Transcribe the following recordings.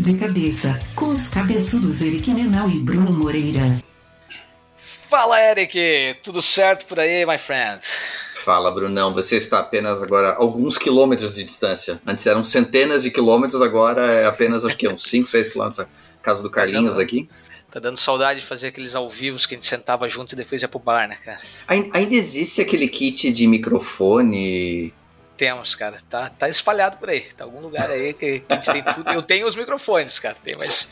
De cabeça, com os cabeçudos Eric Menal e Bruno Moreira. Fala, Eric! Tudo certo por aí, my friend? Fala, Brunão. Você está apenas agora alguns quilômetros de distância. Antes eram centenas de quilômetros, agora é apenas acho que uns 5, 6 quilômetros. Casa do Carlinhos tá aqui. Tá dando saudade de fazer aqueles ao vivos que a gente sentava junto e depois ia pro bar, né, cara? Ainda existe aquele kit de microfone temos, cara. Tá, tá espalhado por aí. Tá algum lugar aí que a gente tem tudo. Eu tenho os microfones, cara. Tem, mas,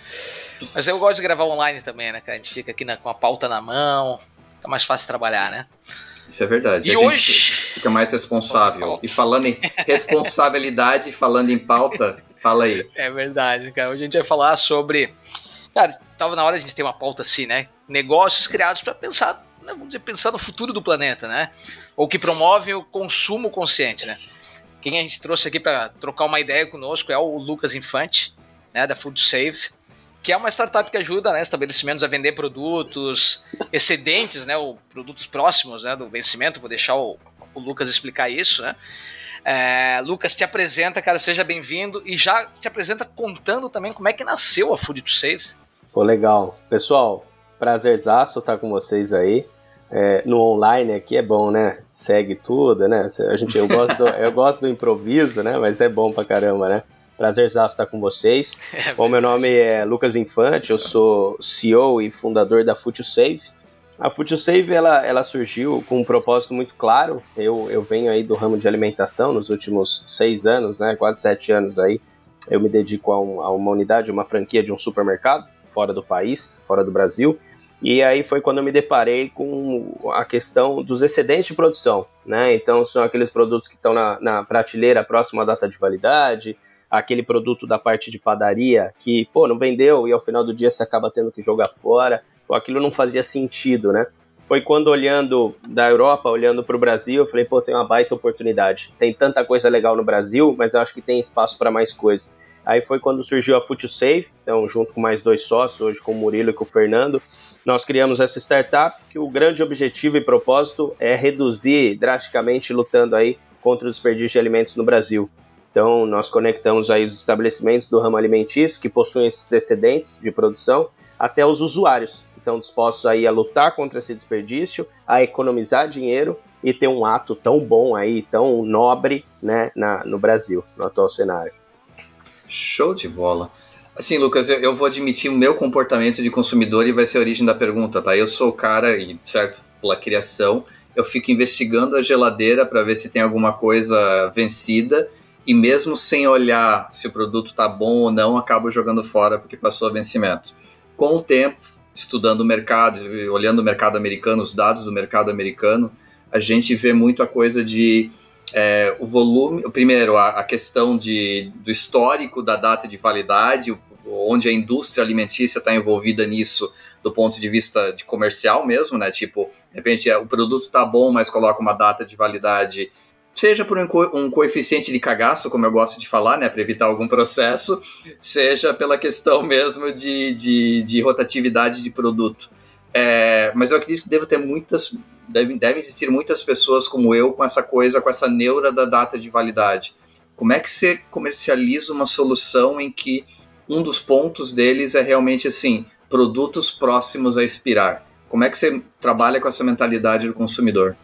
mas eu gosto de gravar online também, né, cara? A gente fica aqui na, com a pauta na mão. Fica mais fácil trabalhar, né? Isso é verdade. E a hoje... gente fica mais responsável. E falando em responsabilidade, falando em pauta, fala aí. É verdade, cara. Hoje a gente vai falar sobre. Cara, tava na hora de a gente ter uma pauta assim, né? Negócios criados para pensar, né, vamos dizer, pensar no futuro do planeta, né? Ou que promovem o consumo consciente, né? Quem a gente trouxe aqui para trocar uma ideia conosco é o Lucas Infante, né, da Food Save, que é uma startup que ajuda né, estabelecimentos a vender produtos excedentes, né, ou produtos próximos né, do vencimento. Vou deixar o, o Lucas explicar isso. Né? É, Lucas, te apresenta, cara, seja bem-vindo e já te apresenta contando também como é que nasceu a Food to Save. Pô, legal. Pessoal, prazerzaço estar com vocês aí é, no online aqui é bom, né? Segue tudo, né? A gente, eu, gosto do, eu gosto do improviso, né? Mas é bom pra caramba, né? Prazer estar com vocês. É bom, meu nome é Lucas Infante, eu sou CEO e fundador da FutuSave. A FutuSave, ela, ela surgiu com um propósito muito claro. Eu, eu venho aí do ramo de alimentação nos últimos seis anos, né? Quase sete anos aí. Eu me dedico a, um, a uma unidade, uma franquia de um supermercado fora do país, fora do Brasil. E aí foi quando eu me deparei com a questão dos excedentes de produção, né? Então são aqueles produtos que estão na, na prateleira próxima à data de validade, aquele produto da parte de padaria que, pô, não vendeu e ao final do dia você acaba tendo que jogar fora. Pô, aquilo não fazia sentido, né? Foi quando olhando da Europa, olhando para o Brasil, eu falei, pô, tem uma baita oportunidade. Tem tanta coisa legal no Brasil, mas eu acho que tem espaço para mais coisa. Aí foi quando surgiu a FutuSave, então junto com mais dois sócios, hoje com o Murilo e com o Fernando, nós criamos essa startup que o grande objetivo e propósito é reduzir drasticamente lutando aí contra o desperdício de alimentos no Brasil. Então, nós conectamos aí os estabelecimentos do ramo alimentício que possuem esses excedentes de produção até os usuários que estão dispostos aí a lutar contra esse desperdício, a economizar dinheiro e ter um ato tão bom aí, tão nobre, né, na, no Brasil, no atual cenário. Show de bola. Assim, Lucas, eu, eu, vou admitir o meu comportamento de consumidor e vai ser a origem da pergunta, tá? Eu sou o cara, e certo, pela criação, eu fico investigando a geladeira para ver se tem alguma coisa vencida e mesmo sem olhar se o produto tá bom ou não, acabo jogando fora porque passou a vencimento. Com o tempo, estudando o mercado, olhando o mercado americano, os dados do mercado americano, a gente vê muito a coisa de é, o volume, primeiro a, a, questão de, do histórico da data de validade, onde a indústria alimentícia está envolvida nisso do ponto de vista de comercial mesmo, né? Tipo, de repente é, o produto está bom, mas coloca uma data de validade, seja por um, co um coeficiente de cagaço, como eu gosto de falar, né? Para evitar algum processo, seja pela questão mesmo de, de, de rotatividade de produto. É, mas eu acredito que devo ter muitas devem, devem existir muitas pessoas como eu com essa coisa, com essa neura da data de validade. Como é que você comercializa uma solução em que um dos pontos deles é realmente assim, produtos próximos a expirar? Como é que você trabalha com essa mentalidade do consumidor?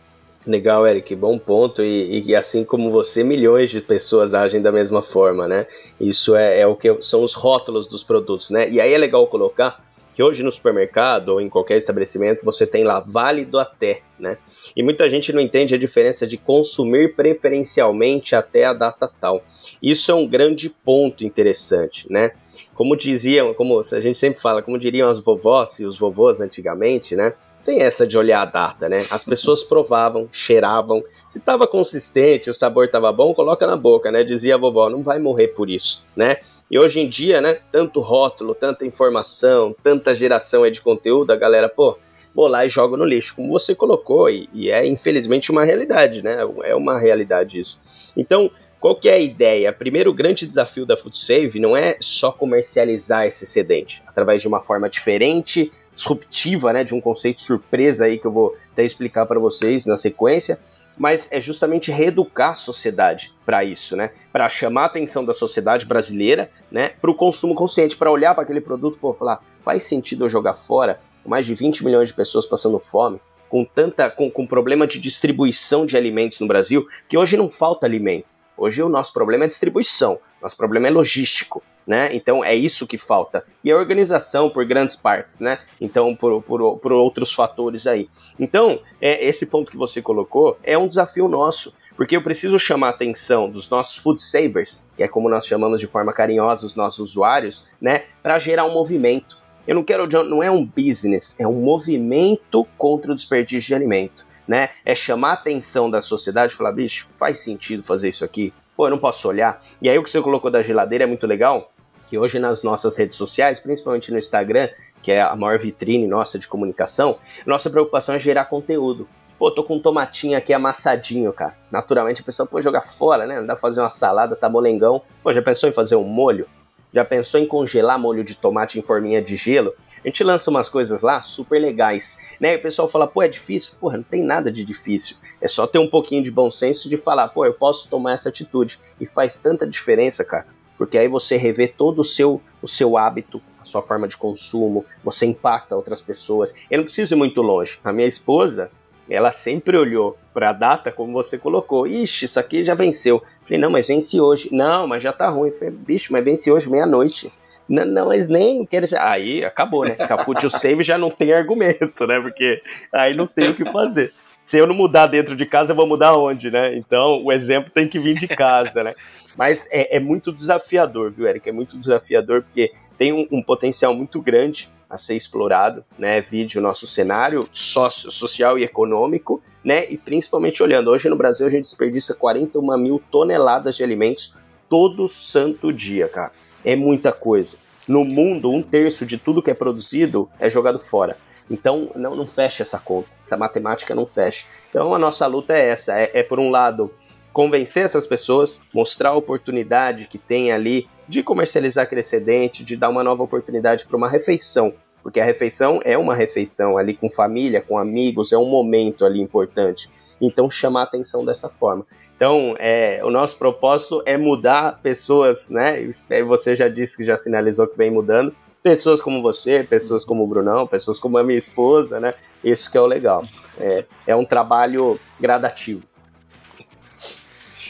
Legal, Eric, bom ponto. E, e, assim como você, milhões de pessoas agem da mesma forma, né? Isso é, é o que são os rótulos dos produtos, né? E aí é legal colocar que hoje no supermercado ou em qualquer estabelecimento você tem lá válido até, né? E muita gente não entende a diferença de consumir preferencialmente até a data tal. Isso é um grande ponto interessante, né? Como diziam, como a gente sempre fala, como diriam as vovós e os vovôs antigamente, né? Tem essa de olhar a data, né? As pessoas provavam, cheiravam, se estava consistente, o sabor estava bom, coloca na boca, né? Dizia a vovó, não vai morrer por isso, né? E hoje em dia, né, tanto rótulo, tanta informação, tanta geração de conteúdo, a galera, pô, vou lá e jogo no lixo, como você colocou, e, e é infelizmente uma realidade, né? É uma realidade isso. Então, qual que é a ideia? Primeiro, o grande desafio da FoodSave não é só comercializar esse excedente através de uma forma diferente, disruptiva, né, de um conceito surpresa aí que eu vou até explicar para vocês na sequência, mas é justamente reeducar a sociedade para isso, né? Para chamar a atenção da sociedade brasileira, né, para o consumo consciente, para olhar para aquele produto e falar, faz sentido eu jogar fora mais de 20 milhões de pessoas passando fome, com tanta com, com problema de distribuição de alimentos no Brasil, que hoje não falta alimento. Hoje o nosso problema é distribuição, nosso problema é logístico né? Então é isso que falta. E a organização por grandes partes, né? Então, por, por, por outros fatores aí. Então, é, esse ponto que você colocou é um desafio nosso. Porque eu preciso chamar a atenção dos nossos food savers, que é como nós chamamos de forma carinhosa os nossos usuários, né? Para gerar um movimento. Eu não quero, não é um business, é um movimento contra o desperdício de alimento. Né? É chamar a atenção da sociedade e falar, bicho, faz sentido fazer isso aqui? Pô, eu não posso olhar. E aí o que você colocou da geladeira é muito legal, que hoje nas nossas redes sociais, principalmente no Instagram, que é a maior vitrine nossa de comunicação, nossa preocupação é gerar conteúdo. Pô, tô com um tomatinho aqui amassadinho, cara. Naturalmente a pessoa pode jogar fora, né? Não dá pra fazer uma salada, tá molengão. Pô, já pensou em fazer um molho? Já pensou em congelar molho de tomate em forminha de gelo? A gente lança umas coisas lá super legais, né? E o pessoal fala, pô, é difícil? Porra, não tem nada de difícil. É só ter um pouquinho de bom senso de falar, pô, eu posso tomar essa atitude. E faz tanta diferença, cara porque aí você revê todo o seu, o seu hábito, a sua forma de consumo, você impacta outras pessoas. Eu não preciso ir muito longe. A minha esposa, ela sempre olhou para a data como você colocou. Ixi, isso aqui já venceu. Falei, não, mas vence hoje. Não, mas já tá ruim. Falei, bicho, mas vence hoje meia-noite. Não, não, eles nem querem ser. Aí acabou, né? Cafute o save já não tem argumento, né? Porque aí não tem o que fazer. Se eu não mudar dentro de casa, eu vou mudar onde, né? Então o exemplo tem que vir de casa, né? Mas é, é muito desafiador, viu, Eric? É muito desafiador porque tem um, um, potencial muito grande a ser explorado, né? Vídeo nosso cenário sócio, social e econômico, né? E principalmente olhando, hoje no Brasil a gente desperdiça 41 mil toneladas de alimentos todo santo dia, cara. É muita coisa. No mundo, um terço de tudo que é produzido é jogado fora. Então, não, não fecha essa conta. Essa matemática não fecha. Então, a nossa luta é essa: é, é por um lado, convencer essas pessoas, mostrar a oportunidade que tem ali de comercializar aquele excedente, de dar uma nova oportunidade para uma refeição. Porque a refeição é uma refeição ali com família, com amigos, é um momento ali importante. Então, chamar atenção dessa forma. Então, é, o nosso propósito é mudar pessoas, né? Você já disse que já sinalizou que vem mudando. Pessoas como você, pessoas como o Brunão, pessoas como a minha esposa, né? Isso que é o legal. É, é um trabalho gradativo.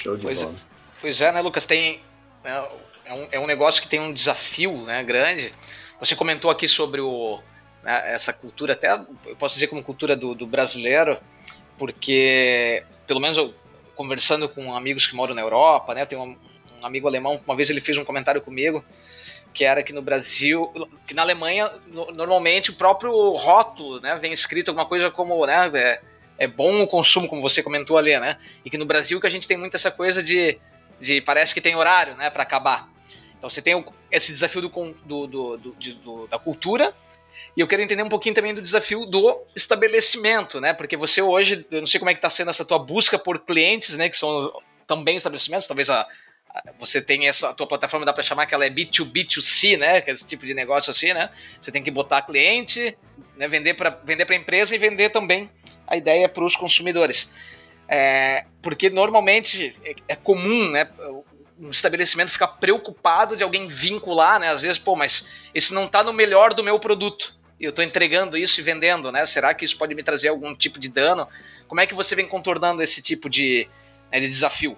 Show de pois, bola. Pois é, né, Lucas? Tem, é, é, um, é um negócio que tem um desafio né, grande. Você comentou aqui sobre o, né, essa cultura, até eu posso dizer como cultura do, do brasileiro, porque, pelo menos eu, conversando com amigos que moram na Europa, né, tem um, um amigo alemão, uma vez ele fez um comentário comigo, que era que no Brasil, que na Alemanha, no, normalmente o próprio rótulo, né, vem escrito alguma coisa como, né, é, é bom o consumo, como você comentou ali, né? E que no Brasil que a gente tem muito essa coisa de, de parece que tem horário, né, para acabar. Então você tem o, esse desafio do, do, do, do, da cultura e eu quero entender um pouquinho também do desafio do estabelecimento, né? Porque você hoje, eu não sei como é que está sendo essa tua busca por clientes, né? Que são também estabelecimentos, talvez a, você tenha essa a tua plataforma dá para chamar que ela é B2B2C, né? Que é esse tipo de negócio assim, né? Você tem que botar cliente, né? Vender para vender para empresa e vender também a ideia para os consumidores. É, porque normalmente é, é, comum, né? Um estabelecimento ficar preocupado de alguém vincular, né? Às vezes, pô, mas esse não está no melhor do meu produto. Eu estou entregando isso e vendendo, né? Será que isso pode me trazer algum tipo de dano? Como é que você vem contornando esse tipo de, né, de desafio?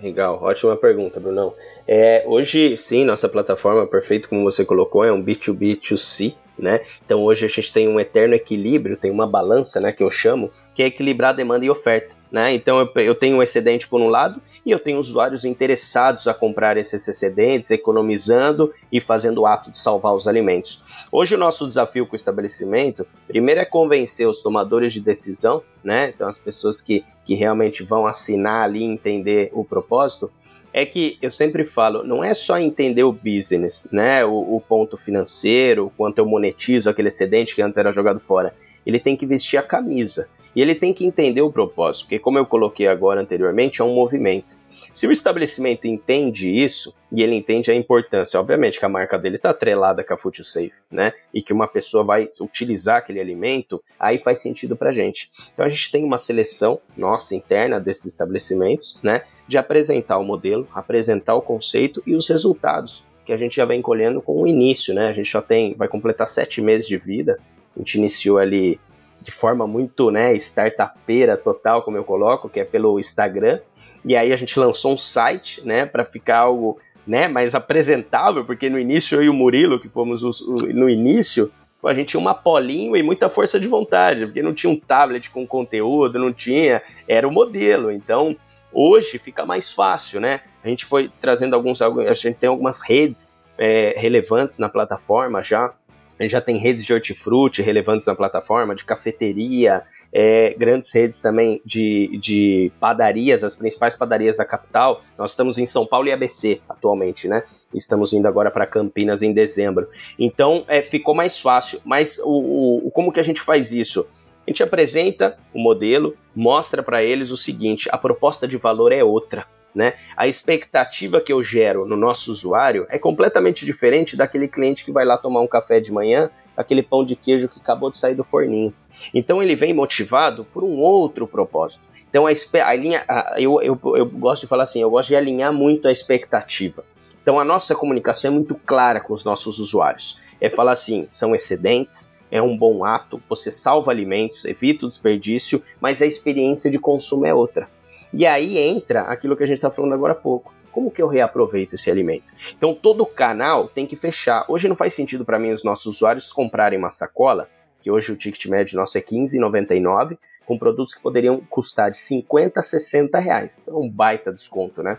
Legal, ótima pergunta, Brunão. É, hoje, sim, nossa plataforma, perfeito como você colocou, é um B2B2C, né? Então hoje a gente tem um eterno equilíbrio, tem uma balança, né, que eu chamo, que é equilibrar demanda e oferta. Né? Então eu, eu tenho um excedente por um lado e eu tenho usuários interessados a comprar esses excedentes, economizando e fazendo o ato de salvar os alimentos. Hoje o nosso desafio com o estabelecimento, primeiro é convencer os tomadores de decisão, né? Então as pessoas que, que realmente vão assinar ali, entender o propósito, é que eu sempre falo, não é só entender o business, né? O, o, ponto financeiro, o quanto eu monetizo aquele excedente que antes era jogado fora. Ele tem que vestir a camisa. E ele tem que entender o propósito, porque como eu coloquei agora anteriormente, é um movimento. Se o estabelecimento entende isso, e ele entende a importância, obviamente que a marca dele está atrelada com a Food Safe, né? E que uma pessoa vai utilizar aquele alimento, aí faz sentido para gente. Então a gente tem uma seleção nossa interna desses estabelecimentos, né? De apresentar o modelo, apresentar o conceito e os resultados que a gente já vem colhendo com o início, né? A gente já tem, vai completar sete meses de vida. A gente iniciou ali de forma muito, né, startupeira total, como eu coloco, que é pelo Instagram. E aí a gente lançou um site, né, para ficar algo, né, mais apresentável, porque no início eu e o Murilo, que fomos os, o, no início, a gente tinha uma polinho e muita força de vontade, porque não tinha um tablet com conteúdo, não tinha, era o modelo. Então, hoje fica mais fácil, né? A gente foi trazendo alguns, a gente tem algumas redes é, relevantes na plataforma já, a gente já tem redes de hortifruti relevantes na plataforma, de cafeteria, é, grandes redes também de, de padarias, as principais padarias da capital. Nós estamos em São Paulo e ABC atualmente, né? Estamos indo agora para Campinas em dezembro. Então é, ficou mais fácil. Mas o, o, como que a gente faz isso? A gente apresenta o modelo, mostra para eles o seguinte: a proposta de valor é outra né? A expectativa que eu gero no nosso usuário é completamente diferente daquele cliente que vai lá tomar um café de manhã, aquele pão de queijo que acabou de sair do forninho. Então ele vem motivado por um outro propósito. Então a, a linha, a, eu, eu, eu gosto de falar assim, eu gosto de alinhar muito a expectativa. Então a nossa comunicação é muito clara com os nossos usuários. É falar assim, são excedentes, é um bom ato, você salva alimentos, evita o desperdício, mas a experiência de consumo é outra. E aí entra aquilo que a gente está falando agora há pouco. Como que eu reaproveito esse alimento? Então todo canal tem que fechar. Hoje não faz sentido para mim os nossos usuários comprarem uma sacola, que hoje o ticket médio nosso é R$15,99, com produtos que poderiam custar de 50 a 60 reais. Então, um baita desconto, né?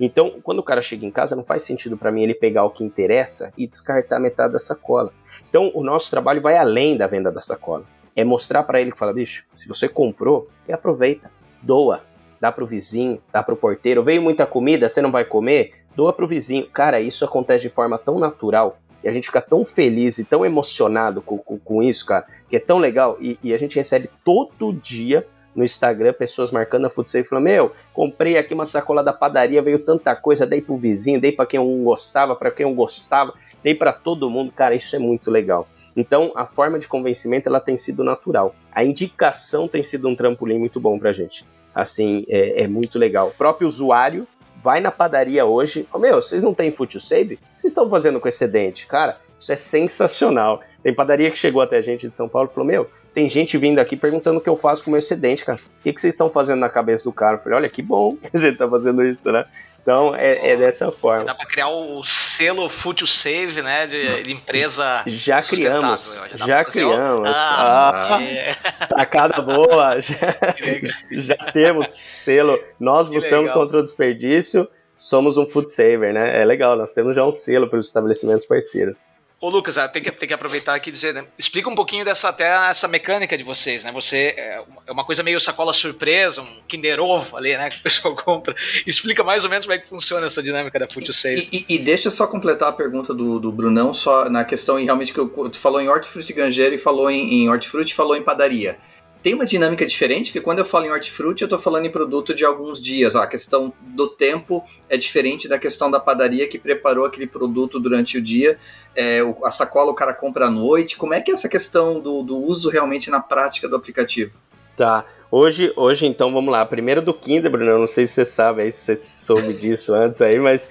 Então, quando o cara chega em casa, não faz sentido para mim ele pegar o que interessa e descartar metade da sacola. Então, o nosso trabalho vai além da venda da sacola. É mostrar para ele que fala, bicho, se você comprou, aproveita, doa, dá pro vizinho, dá pro porteiro. Veio muita comida, você não vai comer? Doa pro vizinho. Cara, isso acontece de forma tão natural e a gente fica tão feliz e tão emocionado com, com, com isso, cara, que é tão legal. E, e, a gente recebe todo dia no Instagram pessoas marcando a Food Safe falando: Meu, comprei aqui uma sacola da padaria, veio tanta coisa, dei pro vizinho, dei para quem um gostava, para quem um gostava, dei para todo mundo. Cara, isso é muito legal. Então, a forma de convencimento ela tem sido natural. A indicação tem sido um trampolim muito bom pra gente assim, é, é muito legal. O próprio usuário vai na padaria hoje, oh, meu, vocês não têm Food Save? O que vocês estão fazendo com excedente? Cara, isso é sensacional. Tem padaria que chegou até a gente de São Paulo e falou, meu, tem gente vindo aqui perguntando o que eu faço com o meu excedente, cara. O que, que vocês estão fazendo na cabeça do cara? Eu falei, olha, que bom que a gente tá fazendo isso, né? Então é, é dessa forma. Dá para criar o selo Food Save, né? De, de empresa. Já criamos. Já, já criamos. Ah, ah, é. Sacada boa. Já, já, temos selo. Nós que lutamos legal. contra o desperdício. Somos um food saver, né? É legal, nós temos já um selo para os estabelecimentos parceiros. Ô Lucas, ah, tem que, tem que aproveitar aqui e dizer, né? explica um pouquinho dessa até essa mecânica de vocês, né? Você é, é uma coisa meio sacola surpresa, um Kinder Ovo ali, né? Que o pessoal compra. Explica mais ou menos como é que funciona essa dinâmica da Food Safe. E, e, e, deixa só completar a pergunta do, do Brunão, só na questão realmente que eu, tu falou em hortifruti grangeiro e falou em, em hortifruti falou em padaria tem uma dinâmica diferente, porque quando eu falo em hortifruti, eu estou falando em produto de alguns dias. a questão do tempo é diferente da questão da padaria que preparou aquele produto durante o dia. É, a sacola o cara compra à noite. Como é que é essa questão do, do uso realmente na prática do aplicativo? Tá. Hoje, hoje, então, vamos lá. Primeiro do Kinder, Bruno, não sei se você sabe aí, se você soube disso antes aí, mas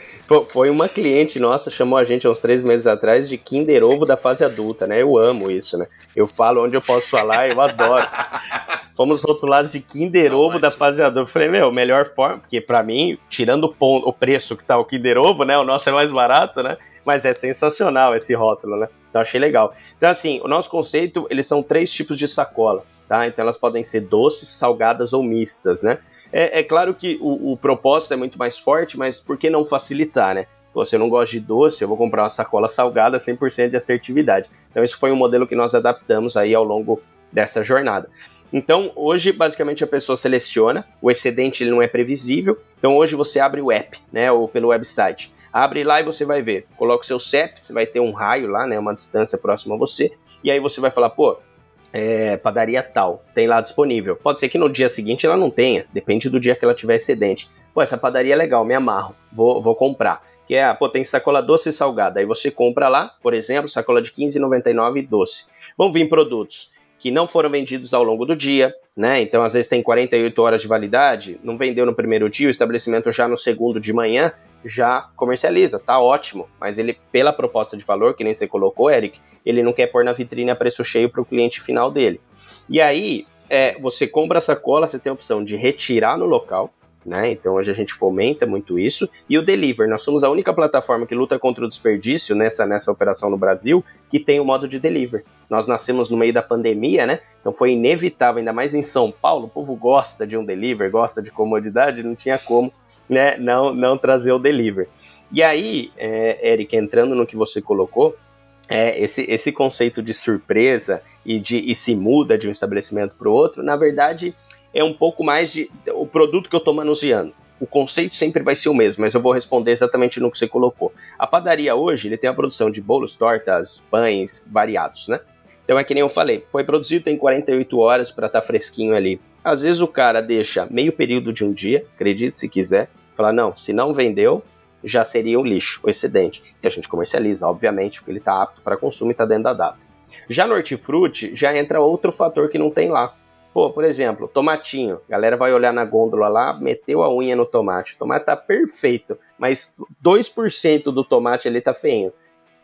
foi uma cliente nossa, chamou a gente uns três meses atrás de Kinder Ovo da fase adulta, né? Eu amo isso, né? Eu falo onde eu posso falar, eu adoro. Fomos rotulados de Kinder Ovo da fase adulta. Eu falei, meu, melhor forma, porque para mim, tirando o, o preço que tá o Kinder Ovo, né? O nosso é mais barato, né? Mas é sensacional esse rótulo, né? Então achei legal. Então, assim, o nosso conceito, eles são três tipos de sacola tá? Então elas podem ser doces, salgadas ou mistas, né? É, é claro que o, o, propósito é muito mais forte, mas por que não facilitar, né? Eu não gosto de doce, eu vou comprar uma sacola salgada 100% de assertividade. Então esse foi um modelo que nós adaptamos aí ao longo dessa jornada. Então, hoje, basicamente, a pessoa seleciona, o excedente ele não é previsível, então hoje você abre o app, né, ou pelo website. Abre lá e você vai ver, coloca o seu CEP, você vai ter um raio lá, né, uma distância próxima a você, e aí você vai falar, pô, é, padaria tal, tem lá disponível. Pode ser que no dia seguinte ela não tenha, depende do dia que ela tiver excedente. pô, essa padaria é legal, me amarro, vou, vou comprar. Que é, pô, tem sacola doce e salgada. Aí você compra lá, por exemplo, sacola de R$15,99 doce. Vão vir produtos que não foram vendidos ao longo do dia, né? Então, às vezes tem 48 horas de validade, não vendeu no primeiro dia, o estabelecimento já no segundo de manhã já comercializa, tá ótimo. Mas ele, pela proposta de valor, que nem você colocou, Eric, ele não quer pôr na vitrine a preço cheio para o cliente final dele. E aí, é, você compra a sacola, você tem a opção de retirar no local, né? Então hoje a gente fomenta muito isso. E o Deliver, nós somos a única plataforma que luta contra o desperdício nessa, nessa operação no Brasil que tem o modo de deliver. Nós nascemos no meio da pandemia, né? Então foi inevitável, ainda mais em São Paulo, o povo gosta de um deliver, gosta de comodidade, não tinha como né, não, não trazer o deliver. E aí, é, Eric, entrando no que você colocou, é, esse, esse conceito de surpresa e de e se muda de um estabelecimento para o outro, na verdade, é um pouco mais de o produto que eu estou manuseando. O conceito sempre vai ser o mesmo, mas eu vou responder exatamente no que você colocou. A padaria hoje ele tem a produção de bolos, tortas, pães variados, né? Então é que nem eu falei, foi produzido tem 48 horas para estar tá fresquinho ali. Às vezes o cara deixa meio período de um dia, acredite se quiser, falar não, se não vendeu, já seria um lixo, o excedente. E a gente comercializa, obviamente, porque ele está apto para consumo e está dentro da data. Já no hortifruti, já entra outro fator que não tem lá, Pô, por exemplo, tomatinho. A galera vai olhar na gôndola lá, meteu a unha no tomate. O tomate tá perfeito, mas 2% do tomate ali tá feio.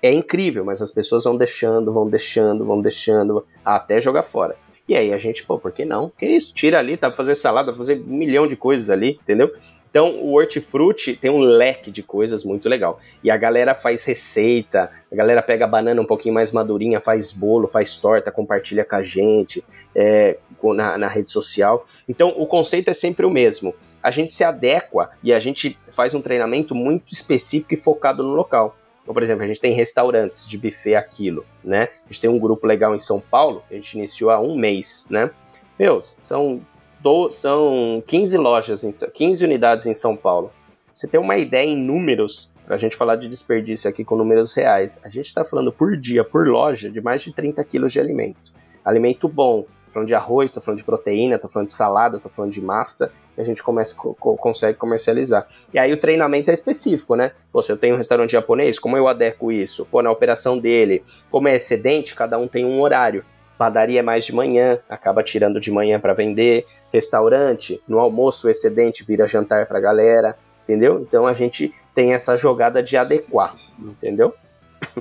É incrível, mas as pessoas vão deixando, vão deixando, vão deixando, até jogar fora. E aí a gente, pô, por que não? Que isso? Tira ali, tá pra fazer salada, fazer um milhão de coisas ali, entendeu? Então, o hortifruti tem um leque de coisas muito legal. E a galera faz receita, a galera pega a banana um pouquinho mais madurinha, faz bolo, faz torta, compartilha com a gente é, na, na rede social. Então, o conceito é sempre o mesmo. A gente se adequa e a gente faz um treinamento muito específico e focado no local. Então, por exemplo, a gente tem restaurantes de buffet aquilo, né? A gente tem um grupo legal em São Paulo, a gente iniciou há um mês, né? Meus, são do, são 15 lojas, em, 15 unidades em São Paulo. Você tem uma ideia em números, para a gente falar de desperdício aqui com números reais, a gente está falando por dia, por loja, de mais de 30 quilos de alimento. Alimento bom, tô falando de arroz, estou falando de proteína, estou falando de salada, estou falando de massa, a gente começa, co consegue comercializar. E aí o treinamento é específico, né? Pô, se eu tenho um restaurante japonês, como eu adequo isso? Pô, na operação dele, como é excedente, cada um tem um horário. Padaria é mais de manhã, acaba tirando de manhã para vender restaurante, no almoço o excedente vira jantar para a galera, entendeu? Então a gente tem essa jogada de adequar, entendeu?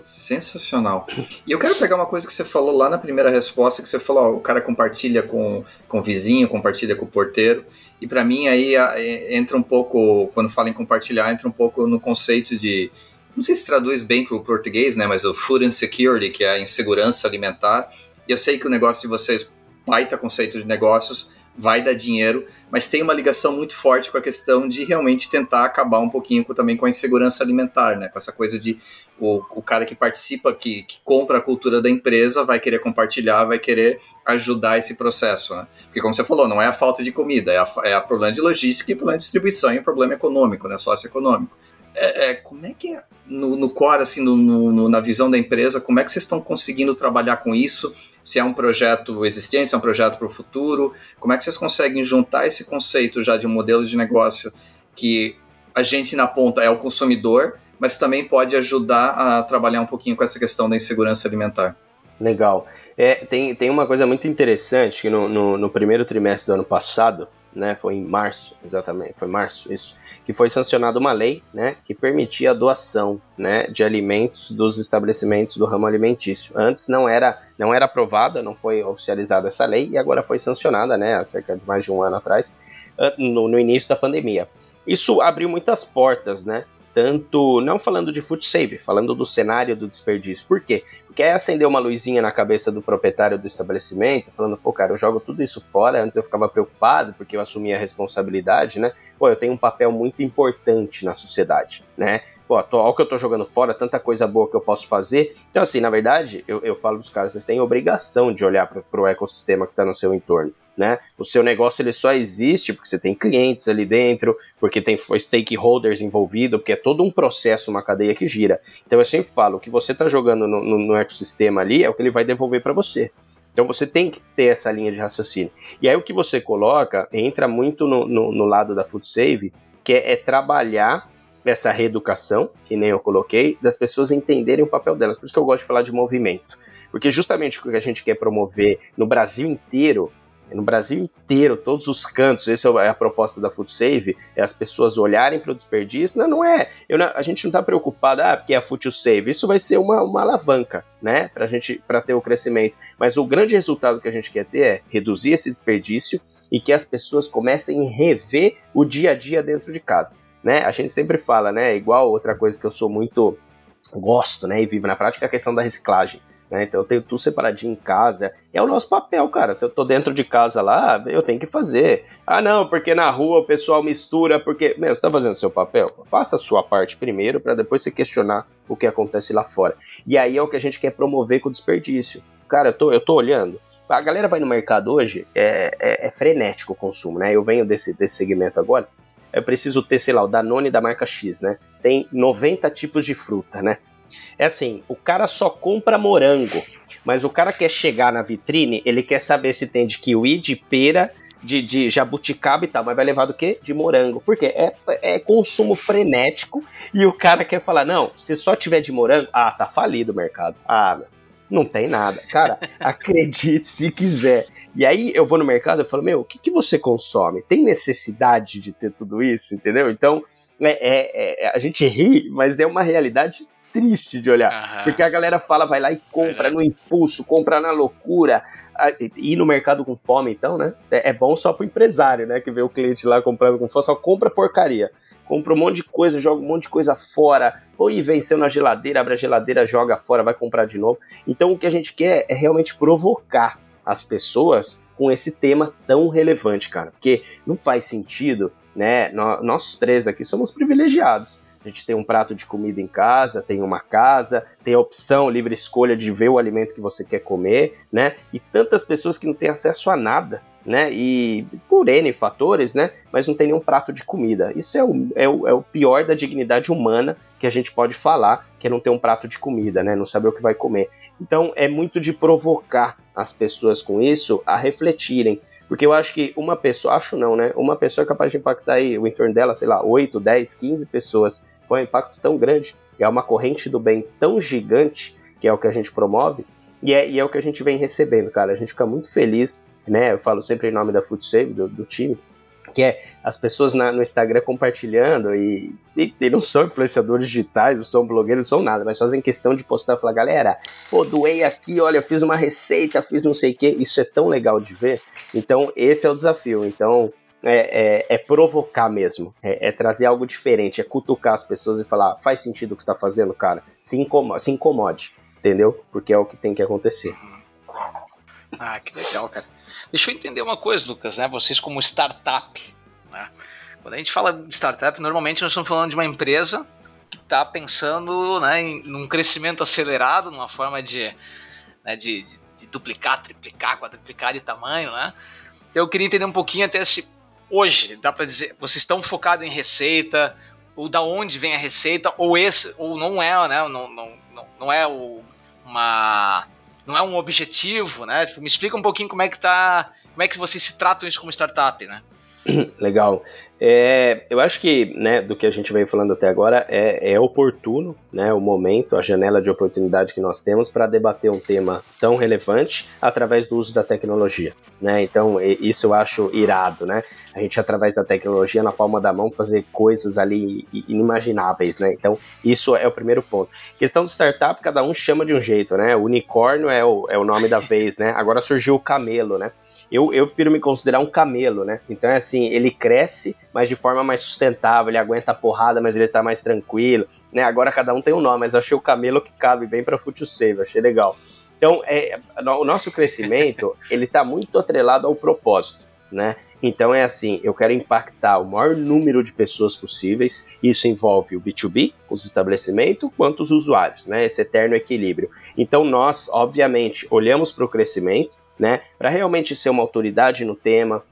Sensacional. E eu quero pegar uma coisa que você falou lá na primeira resposta, que você falou, ó, o cara compartilha com, com o vizinho, compartilha com o porteiro. E para mim aí entra um pouco, quando fala em compartilhar, entra um pouco no conceito de, não sei se traduz bem para o português, né, mas o food insecurity, que é a insegurança alimentar. E eu sei que o negócio de vocês, baita conceito de negócios, vai dar dinheiro, mas tem uma ligação muito forte com a questão de realmente tentar acabar um pouquinho com, também com a insegurança alimentar, né? Com essa coisa de o, o cara que participa, que, que compra a cultura da empresa, vai querer compartilhar, vai querer ajudar esse processo, né? Porque como você falou, não é a falta de comida, é a, é a problema de logística e problema de distribuição e o problema econômico, né? Socioeconômico. É, é, como é que é no, no core, assim, no, no, na visão da empresa, como é que vocês estão conseguindo trabalhar com isso? Se é um projeto existente, se é um projeto para o futuro, como é que vocês conseguem juntar esse conceito já de um modelo de negócio que a gente na ponta é o consumidor, mas também pode ajudar a trabalhar um pouquinho com essa questão da insegurança alimentar. Legal. É, tem, tem uma coisa muito interessante que no, no, no primeiro trimestre do ano passado, né, foi em março, exatamente, foi março, isso, que foi sancionada uma lei, né, que permitia a doação, né, de alimentos dos estabelecimentos do ramo alimentício. Antes não era, não era aprovada, não foi oficializada essa lei e agora foi sancionada, né, há cerca de mais de um ano atrás, no, no início da pandemia. Isso abriu muitas portas, né, tanto, não falando de food save, falando do cenário do desperdício. Por quê? Porque aí acendeu uma luzinha na cabeça do proprietário do estabelecimento, falando, pô, cara, eu jogo tudo isso fora, antes eu ficava preocupado porque eu assumia a responsabilidade, né? Pô, eu tenho um papel muito importante na sociedade, né? Pô, olha o que eu tô jogando fora, tanta coisa boa que eu posso fazer. Então, assim, na verdade, eu, eu falo pros caras, vocês têm obrigação de olhar para o ecossistema que está no seu entorno né? O seu negócio ele só existe porque você tem clientes ali dentro, porque tem stakeholders envolvidos, porque é todo um processo, uma cadeia que gira. Então eu sempre falo, o que você está jogando no, no, no, ecossistema ali é o que ele vai devolver para você. Então você tem que ter essa linha de raciocínio. E aí o que você coloca entra muito no, no, no lado da food save, que é, é trabalhar essa reeducação, que nem eu coloquei, das pessoas entenderem o papel delas. Por isso que eu gosto de falar de movimento. Porque justamente o que a gente quer promover no Brasil inteiro no Brasil inteiro, todos os cantos, essa é a proposta da Food Save, é as pessoas olharem para o desperdício. Não, não é. Não, a gente não está preocupado, ah, porque é a Food Save. Isso vai ser uma, uma alavanca, né, para gente, para ter o crescimento. Mas o grande resultado que a gente quer ter é reduzir esse desperdício e que as pessoas comecem a rever o dia a dia dentro de casa, né? A gente sempre fala, né, igual outra coisa que eu sou muito gosto, né, e vivo na prática, é a questão da reciclagem. Né? Então eu tenho tudo separadinho em casa. É o nosso papel, cara. Eu tô dentro de casa lá, eu tenho que fazer. Ah, não, porque na rua o pessoal mistura, porque. Meu, você tá fazendo o seu papel? Faça a sua parte primeiro, para depois você questionar o que acontece lá fora. E aí é o que a gente quer promover com o desperdício. Cara, eu tô, eu tô olhando. A galera vai no mercado hoje, é, é, é frenético o consumo, né? Eu venho desse, desse segmento agora. Eu preciso ter, sei lá, o Danone da marca X, né? Tem 90 tipos de fruta, né? É assim, o cara só compra morango, mas o cara quer chegar na vitrine, ele quer saber se tem de kiwi, de pera, de, de jabuticaba e tal, mas vai levar do quê? De morango. Porque é, é consumo frenético e o cara quer falar, não, se só tiver de morango, ah, tá falido o mercado. Ah, não tem nada. Cara, acredite se quiser. E aí eu vou no mercado e falo, meu, o que, que você consome? Tem necessidade de ter tudo isso, entendeu? Então, é, é, é, a gente ri, mas é uma realidade triste de olhar. Uhum. Porque a galera fala, vai lá e compra no impulso, compra na loucura. Ir no mercado com fome, então, né? É, é bom só pro empresário, né? Que vê o cliente lá comprando com fome, só compra porcaria. Compra um monte de coisa, joga um monte de coisa fora. Ou e venceu na geladeira, abre a geladeira, joga fora, vai comprar de novo. Então o que a gente quer é realmente provocar as pessoas com esse tema tão relevante, cara. Porque não faz sentido, né? Nós três aqui somos privilegiados a gente tem um prato de comida em casa, tem uma casa, tem a opção, livre escolha de ver o alimento que você quer comer, né? E tantas pessoas que não têm acesso a nada, né? E por N fatores, né? Mas não tem nenhum prato de comida. Isso é o, é o, é o pior da dignidade humana que a gente pode falar, que é não ter um prato de comida, né? Não saber o que vai comer. Então é muito de provocar as pessoas com isso a refletirem. Porque eu acho que uma pessoa, acho não, né? Uma pessoa é capaz de impactar aí o entorno dela, sei lá, 8, 10, 15 pessoas com um impacto tão grande. É uma corrente do bem tão gigante, que é o que a gente promove, e é, e é o que a gente vem recebendo, cara. A gente fica muito feliz, né? Eu falo sempre em nome da Food Save, do, do time, que é as pessoas na, no Instagram compartilhando e, e, e, não são influenciadores digitais, não são blogueiros, não são nada, mas fazem questão de postar e falar, galera, pô, doei aqui, olha, fiz uma receita, fiz não sei o que, isso é tão legal de ver. Então, esse é o desafio. Então, é, é, é provocar mesmo, é, é, trazer algo diferente, é cutucar as pessoas e falar, faz sentido o que está fazendo, cara? Se incomode, se incomode, entendeu? Porque é o que tem que acontecer. Ah, que legal, cara. Deixa eu entender uma coisa, Lucas, né? Vocês como startup, né? Quando a gente fala de startup, normalmente nós estamos falando de uma empresa que está pensando né, em num crescimento acelerado, numa forma de, né, de, de, duplicar, triplicar, quadruplicar de tamanho, né? Então eu queria entender um pouquinho até se hoje, dá para dizer, vocês estão focados em receita, ou da onde vem a receita, ou esse, ou não é, né? Não, não, não, não é o, uma. Não é um objetivo, né? Tipo, me explica um pouquinho como é que tá. Como é que vocês se tratam isso como startup, né? Legal. É, eu acho que, né, do que a gente veio falando até agora, é, é oportuno, né, o momento, a janela de oportunidade que nós temos para debater um tema tão relevante através do uso da tecnologia, né? Então, isso eu acho irado, né? A gente, através da tecnologia, na palma da mão, fazer coisas ali inimagináveis, né? Então, isso é o primeiro ponto. Questão de startup, cada um chama de um jeito, né? O unicórnio é o, é o nome da vez, né? Agora surgiu o camelo, né? Eu, eu prefiro me considerar um camelo, né? Então é assim, ele cresce, mas de forma mais sustentável, ele aguenta a porrada, mas ele tá mais tranquilo, né? Agora cada um tem um nome, mas eu achei o camelo que cabe bem para Future Save, achei legal. Então, é, o nosso crescimento, ele tá muito atrelado ao propósito, né? Então é assim, eu quero impactar o maior número de pessoas possíveis. Isso envolve o B2B, os estabelecimentos, quanto os usuários, né? Esse eterno equilíbrio. Então nós, obviamente, olhamos para o crescimento, né? Para realmente ser uma autoridade no tema,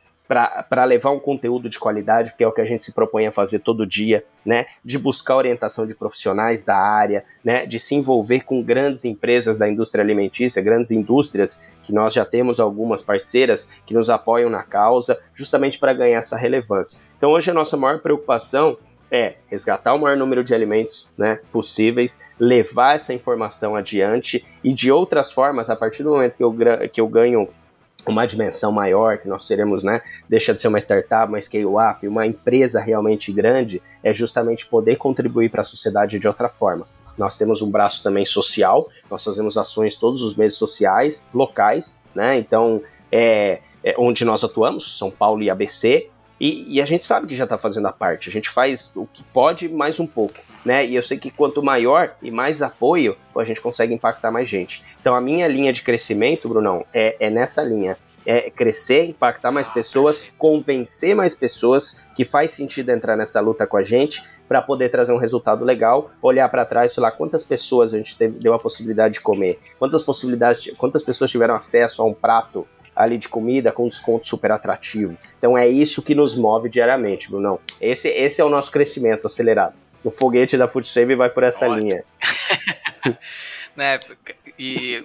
para levar um conteúdo de qualidade, que é o que a gente se propõe a fazer todo dia, né? De buscar orientação de profissionais da área, né? De se envolver com grandes empresas da indústria alimentícia, grandes indústrias, que nós já temos algumas parceiras que nos apoiam na causa, justamente para ganhar essa relevância. Então hoje a nossa maior preocupação é resgatar o maior número de alimentos né, possíveis, levar essa informação adiante e de outras formas, a partir do momento que eu, que eu ganho uma dimensão maior, que nós seremos, né, deixa de ser uma startup, uma scale-up, uma empresa realmente grande, é justamente poder contribuir para a sociedade de outra forma. Nós temos um braço também social, nós fazemos ações todos os meses sociais, locais, né, então, é, é onde nós atuamos, São Paulo e ABC, e, e a gente sabe que já está fazendo a parte, a gente faz o que pode mais um pouco né? E eu sei que quanto maior e mais apoio, a gente consegue impactar mais gente. Então a minha linha de crescimento, Brunão, é, é nessa linha. É crescer, impactar mais pessoas, convencer mais pessoas que faz sentido entrar nessa luta com a gente para poder trazer um resultado legal, olhar para trás e falar quantas pessoas a gente teve, deu a possibilidade de comer, quantas possibilidades, quantas pessoas tiveram acesso a um prato ali de comida com desconto super atrativo. Então é isso que nos move diariamente, Brunão. Esse, esse é o nosso crescimento acelerado o foguete da Foodsave vai por essa Ótimo. linha. né, e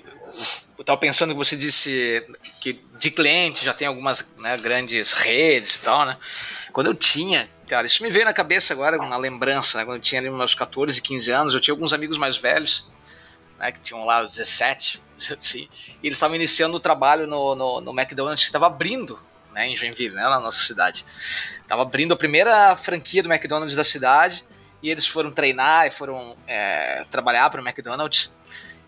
eu estava pensando que você disse que de cliente já tem algumas né, grandes redes e tal, né? Quando eu tinha, cara, isso me veio na cabeça agora, uma lembrança, né, quando eu tinha ali meus 14, 15 anos, eu tinha alguns amigos mais velhos, né, que tinham lá 17, assim, e eles estavam iniciando o trabalho no, no, no McDonald's que estava abrindo, né, em Joinville, né, na nossa cidade. Estava abrindo a primeira franquia do McDonald's da cidade, e eles foram treinar e foram é, trabalhar para o McDonald's.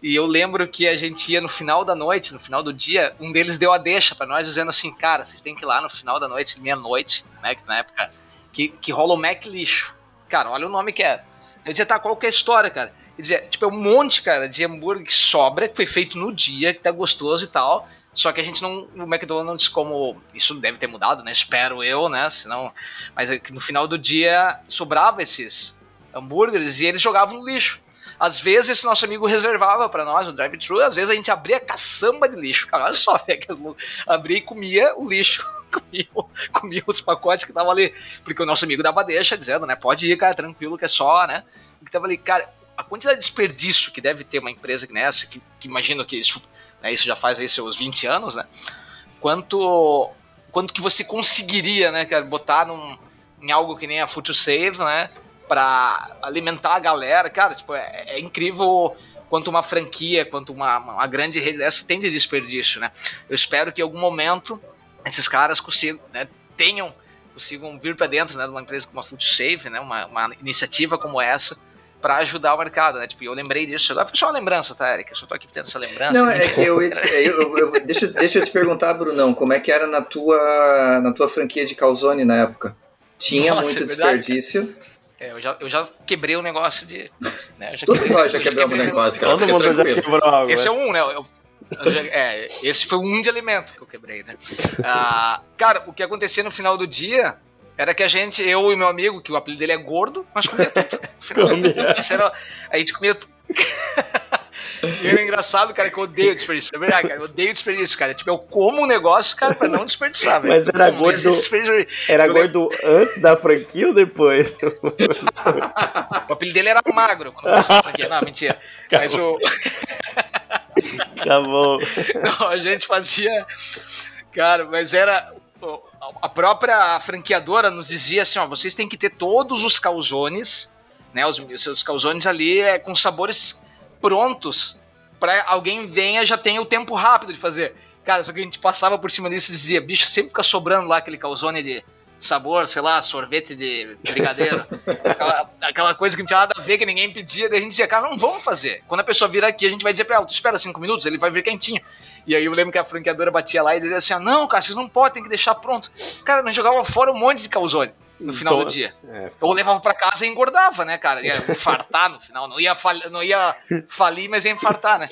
E eu lembro que a gente ia no final da noite, no final do dia, um deles deu a deixa para nós, dizendo assim, cara, vocês têm que ir lá no final da noite, meia-noite, né, na época, que, que rola o Mac lixo. Cara, olha o nome que é. Eu dizia, tá, qual que é a história, cara? Ele dizia, tipo, é um monte, cara, de hambúrguer que sobra, que foi feito no dia, que tá gostoso e tal, só que a gente não. O McDonald's, como. Isso deve ter mudado, né? Espero eu, né? Senão. Mas é no final do dia sobrava esses hambúrgueres e eles jogavam no lixo. Às vezes esse nosso amigo reservava para nós o drive-thru, às vezes a gente abria caçamba de lixo. Cara, olha só, velho, abria e comia o lixo. Comia, comia os pacotes que estavam ali. Porque o nosso amigo dava deixa, dizendo, né? Pode ir, cara, tranquilo, que é só, né? Que tava ali, cara, a quantidade de desperdício que deve ter uma empresa que nessa, que, que imagino que isso, né, isso já faz aí seus 20 anos, né? Quanto, quanto que você conseguiria, né, cara, botar num, em algo que nem a to Save, né? Para alimentar a galera, cara, tipo, é, é incrível quanto uma franquia, quanto uma, uma grande rede dessa tem de desperdício, né? Eu espero que em algum momento esses caras consigam, né, tenham, consigam vir para dentro, né, de uma empresa como a Food Safe, né, uma, uma iniciativa como essa, para ajudar o mercado, né? Tipo, eu lembrei disso. Foi só uma lembrança, tá, Eric? Eu só tô aqui tendo essa lembrança. Não, é que eu, eu, eu, deixa, deixa eu te perguntar, Brunão, como é que era na tua, na tua franquia de calzone na época? Tinha Nossa, muito é desperdício. É, eu, já, eu já quebrei o negócio de. Né, já Todos nós já quebramos um negócio, cara. Todo mundo já quebrou algo. Esse é um, né? Eu, já, é, esse foi um de alimento que eu quebrei, né? Ah, cara, o que acontecia no final do dia era que a gente, eu e meu amigo, que o apelido dele é gordo, nós comia tudo. Era, a gente comia tudo. E é engraçado, cara, que eu odeio desperdício. É verdade, cara. Eu odeio desperdício, cara. Tipo, eu como um negócio, cara, pra não desperdiçar, velho. Mas era como, gordo. Era eu gordo antes da franquia ou depois? o apelido dele era magro. Não, mentira. Mas o. Acabou. Não, a gente fazia. Cara, mas era. A própria franqueadora nos dizia assim: ó, vocês têm que ter todos os calzones, né? Os, os seus calzones ali é, com sabores prontos para alguém venha já tenha o tempo rápido de fazer. Cara, só que a gente passava por cima disso e dizia, bicho, sempre fica sobrando lá aquele calzone de sabor, sei lá, sorvete de brigadeiro. aquela, aquela, coisa que não tinha nada a ver, que ninguém pedia. Daí a gente dizia, cara, não vamos fazer. Quando a pessoa vir aqui, a gente vai dizer pra ela, tu espera cinco minutos, ele vai vir quentinho. E aí eu lembro que a franqueadora batia lá e dizia assim, ah, não, cara, vocês não podem, tem que deixar pronto. Cara, nós jogava fora um monte de calzone no final do dia. É, eu levava para casa e engordava, né, cara? Ia infartar no final. Não ia, fal... não ia falir, mas ia infartar, né?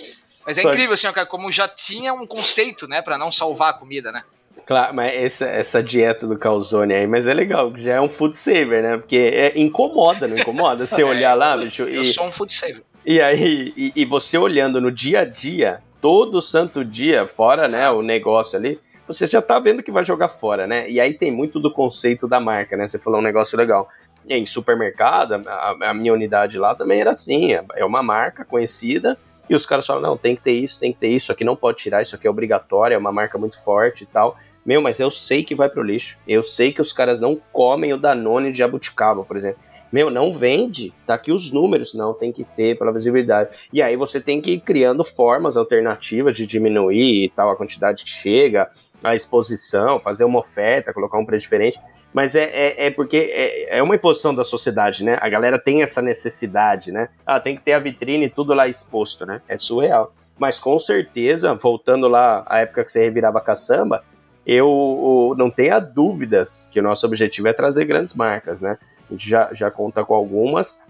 Mas é Só... incrível, assim, cara, como já tinha um conceito, né, para não salvar a comida, né? Claro, mas essa, essa dieta do calzone aí, mas é legal, já é um food saver, né? Porque é, incomoda, não incomoda? Você é, olhar lá, bicho. Eu e, sou um food saver. E aí, e, e, você olhando no dia a dia, todo santo dia, fora, né, o negócio ali, você já tá vendo que vai jogar fora, né? E aí tem muito do conceito da marca, né? Você falou um negócio legal. Em supermercado, a, a minha unidade lá também era assim, é, é uma marca conhecida, e os caras falam, não, tem que ter isso, tem que ter isso, aqui não pode tirar, isso aqui é obrigatório, é uma marca muito forte e tal. Meu, mas eu sei que vai pro lixo. Eu sei que os caras não comem o Danone de jabuticaba, por exemplo. Meu, não vende. Tá aqui os números. Não, tem que ter pela visibilidade. E aí você tem que ir criando formas alternativas de diminuir e tal a quantidade que chega, a exposição, fazer uma oferta, colocar um preço diferente. Mas é, é, é porque é, é, uma imposição da sociedade, né? A galera tem essa necessidade, né? Ah, tem que ter a vitrine tudo lá exposto, né? É surreal. Mas com certeza, voltando lá à época que você revirava caçamba, eu não tenha dúvidas que o nosso objetivo é trazer grandes marcas, né? A gente já, já conta com algumas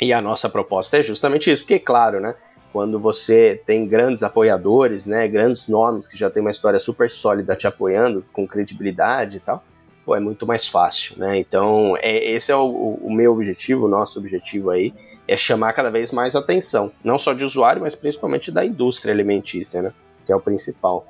e a nossa proposta é justamente isso, porque, claro, né? Quando você tem grandes apoiadores, né? Grandes nomes que já tem uma história super sólida te apoiando, com credibilidade e tal, pô, é muito mais fácil, né? Então, é, esse é o, o meu objetivo, o nosso objetivo aí, é chamar cada vez mais atenção, não só de usuário, mas principalmente da indústria alimentícia, né? Que é o principal.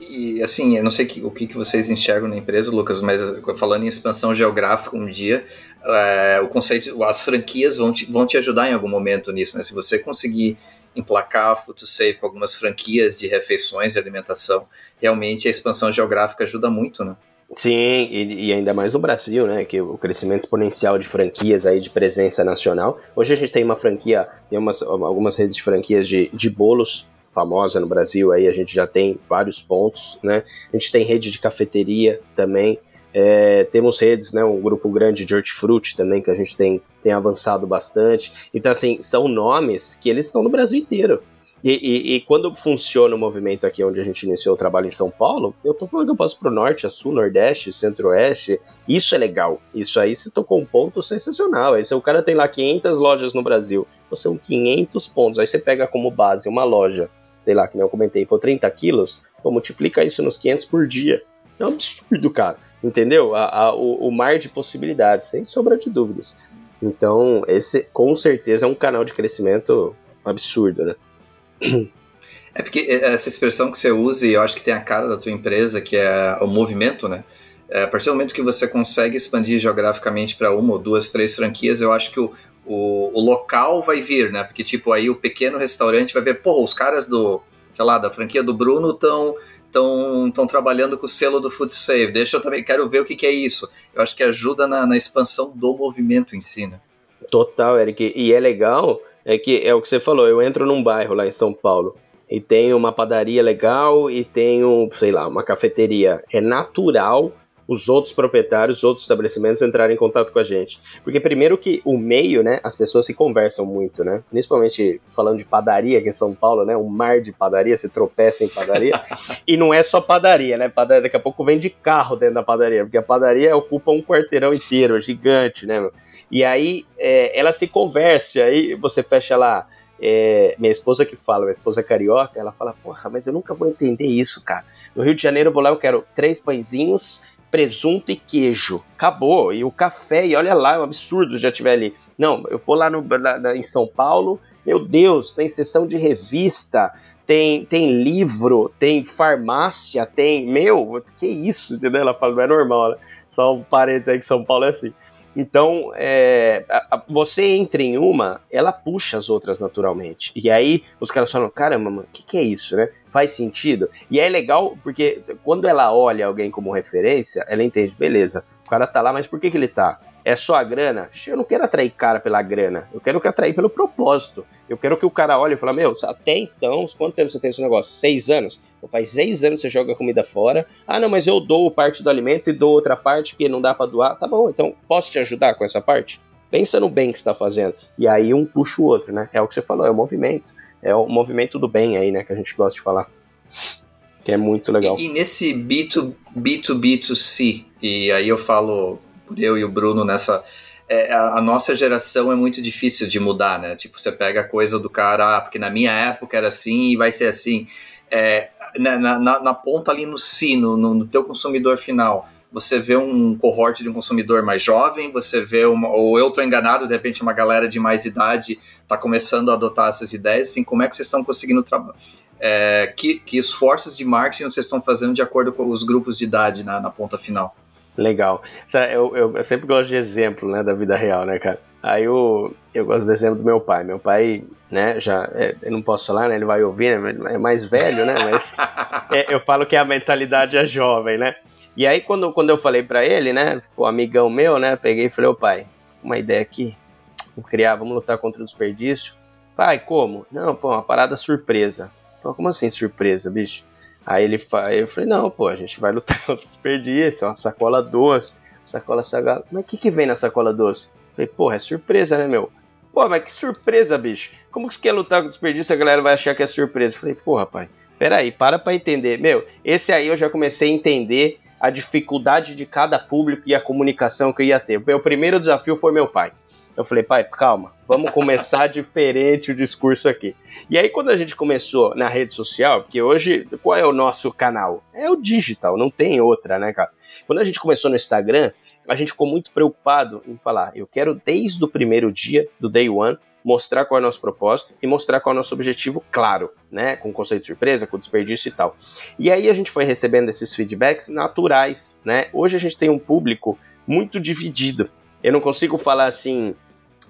E assim, eu não sei que, o que, que vocês enxergam na empresa, Lucas, mas falando em expansão geográfica um dia, é, o conceito, as franquias vão te, vão te ajudar em algum momento nisso, né? Se você conseguir emplacar a Food Safe com algumas franquias de refeições e alimentação, realmente a expansão geográfica ajuda muito, né? Sim, e, e, ainda mais no Brasil, né? Que o crescimento exponencial de franquias aí de presença nacional. Hoje a gente tem uma franquia, tem umas, algumas redes de franquias de, de bolos famosa no Brasil, aí a gente já tem vários pontos, né? A gente tem rede de cafeteria também, é, temos redes, né? Um grupo grande de hortifruti também que a gente tem, tem avançado bastante. Então, assim, são nomes que eles estão no Brasil inteiro. E, e, e, quando funciona o movimento aqui onde a gente iniciou o trabalho em São Paulo, eu tô falando que eu posso pro norte, a sul, nordeste, centro-oeste. Isso é legal. Isso aí se tocou um ponto sensacional. Aí se o cara tem lá 500 lojas no Brasil, são 500 pontos. Aí você pega como base uma loja sei lá, que nem eu comentei, for 30 quilos, pô, multiplica isso nos 500 por dia. É um absurdo, cara. Entendeu? A, a, o, o, mar de possibilidades, sem sombra de dúvidas. Então, esse com certeza é um canal de crescimento absurdo, né? É porque essa expressão que você usa, e eu acho que tem a cara da tua empresa, que é o movimento, né? É, a partir do momento que você consegue expandir geograficamente para uma ou duas, três franquias, eu acho que o, o, o, local vai vir, né? Porque, tipo, aí o pequeno restaurante vai ver, pô, os caras do, sei lá, da franquia do Bruno estão estão tão trabalhando com o selo do Food Save. Deixa eu também, quero ver o que, que é isso. Eu acho que ajuda na, na expansão do movimento em si, né? Total, Eric. E é legal, é que é o que você falou, eu entro num bairro lá em São Paulo e tem uma padaria legal e tenho, sei lá, uma cafeteria. É natural os outros proprietários, os outros estabelecimentos entrarem em contato com a gente. Porque primeiro que o meio, né, as pessoas se conversam muito, né? Principalmente falando de padaria aqui em São Paulo, né? Um mar de padaria, se tropeça em padaria. e não é só padaria, né? Padaria, daqui a pouco vem de carro dentro da padaria, porque a padaria ocupa um quarteirão inteiro, é gigante, né? E aí é, ela se conversa, aí você fecha lá. É, minha esposa que fala, minha esposa é carioca, ela fala, porra, mas eu nunca vou entender isso, cara. No Rio de Janeiro eu vou lá, eu quero três pãezinhos presunto e queijo. Acabou. E o café, e olha lá, é um absurdo já tiver ali. Não, eu vou lá no, na, em São Paulo, meu Deus, tem sessão de revista, tem, tem livro, tem farmácia, tem. Meu, que isso, entendeu? Ela fala, não é normal, né? Só um parênteses aí que São Paulo é assim. Então, é, você entra em uma, ela puxa as outras naturalmente. E aí os caras falam: caramba, o que, que é isso, né? Faz sentido? E é legal porque quando ela olha alguém como referência, ela entende: beleza, o cara tá lá, mas por que, que ele tá? é só a grana, eu não quero atrair cara pela grana, eu quero que atrair pelo propósito. Eu quero que o cara olhe e fale, meu, até então, quanto tempo você tem esse negócio? Seis anos? Então, faz seis anos que você joga comida fora. Ah, não, mas eu dou parte do alimento e dou outra parte porque não dá para doar. Tá bom, então posso te ajudar com essa parte? Pensa no bem que você tá fazendo. E aí um puxa o outro, né? É o que você falou, é o movimento. É o movimento do bem aí, né, que a gente gosta de falar. Que é muito legal. E, e nesse B2, B2B2C, e aí eu falo por eu e o Bruno nessa. É, a, a, nossa geração é muito difícil de mudar, né? Tipo, você pega a coisa do cara, ah, porque na minha época era assim e vai ser assim. É, na, na, na, ponta ali no sino, no, no teu consumidor final, você vê um cohort de um consumidor mais jovem, você vê uma, ou eu estou enganado, de repente uma galera de mais idade está começando a adotar essas ideias, assim, como é que vocês estão conseguindo é, que, que esforços de marketing vocês estão fazendo de acordo com os grupos de idade na, na ponta final? Legal. Eu, eu, eu, sempre gosto de exemplo, né, da vida real, né, cara? Aí eu, eu gosto do exemplo do meu pai. Meu pai, né, já, é, eu não posso falar, né, ele vai ouvir, né, é mais velho, né, mas é, eu falo que a mentalidade é jovem, né? E aí quando, quando eu falei para ele, né, o amigão meu, né, peguei e falei, ô pai, uma ideia aqui, vamos criar, vamos lutar contra o desperdício. Pai, como? Não, pô, uma parada surpresa. Pô, como assim surpresa, bicho? Aí ele fa... eu falei, não, pô, a gente vai lutar contra o desperdício, é uma sacola doce, sacola salgada. Mas o que, que vem na sacola doce? Falei, porra, é surpresa, né, meu? Pô, mas que surpresa, bicho. Como que você quer lutar o desperdício a galera vai achar que é surpresa? Falei, porra, pai, peraí, para pra entender. Meu, esse aí eu já comecei a entender a dificuldade de cada público e a comunicação que eu ia ter. Meu primeiro desafio foi meu pai. Eu falei, pai, calma, vamos começar diferente o discurso aqui. E aí, quando a gente começou na rede social, porque hoje, qual é o nosso canal? É o digital, não tem outra, né, cara? Quando a gente começou no Instagram, a gente ficou muito preocupado em falar, eu quero desde o primeiro dia, do day one, mostrar qual é o nosso propósito e mostrar qual é o nosso objetivo claro, né? Com conceito de surpresa, com desperdício e tal. E aí a gente foi recebendo esses feedbacks naturais, né? Hoje a gente tem um público muito dividido. Eu não consigo falar assim,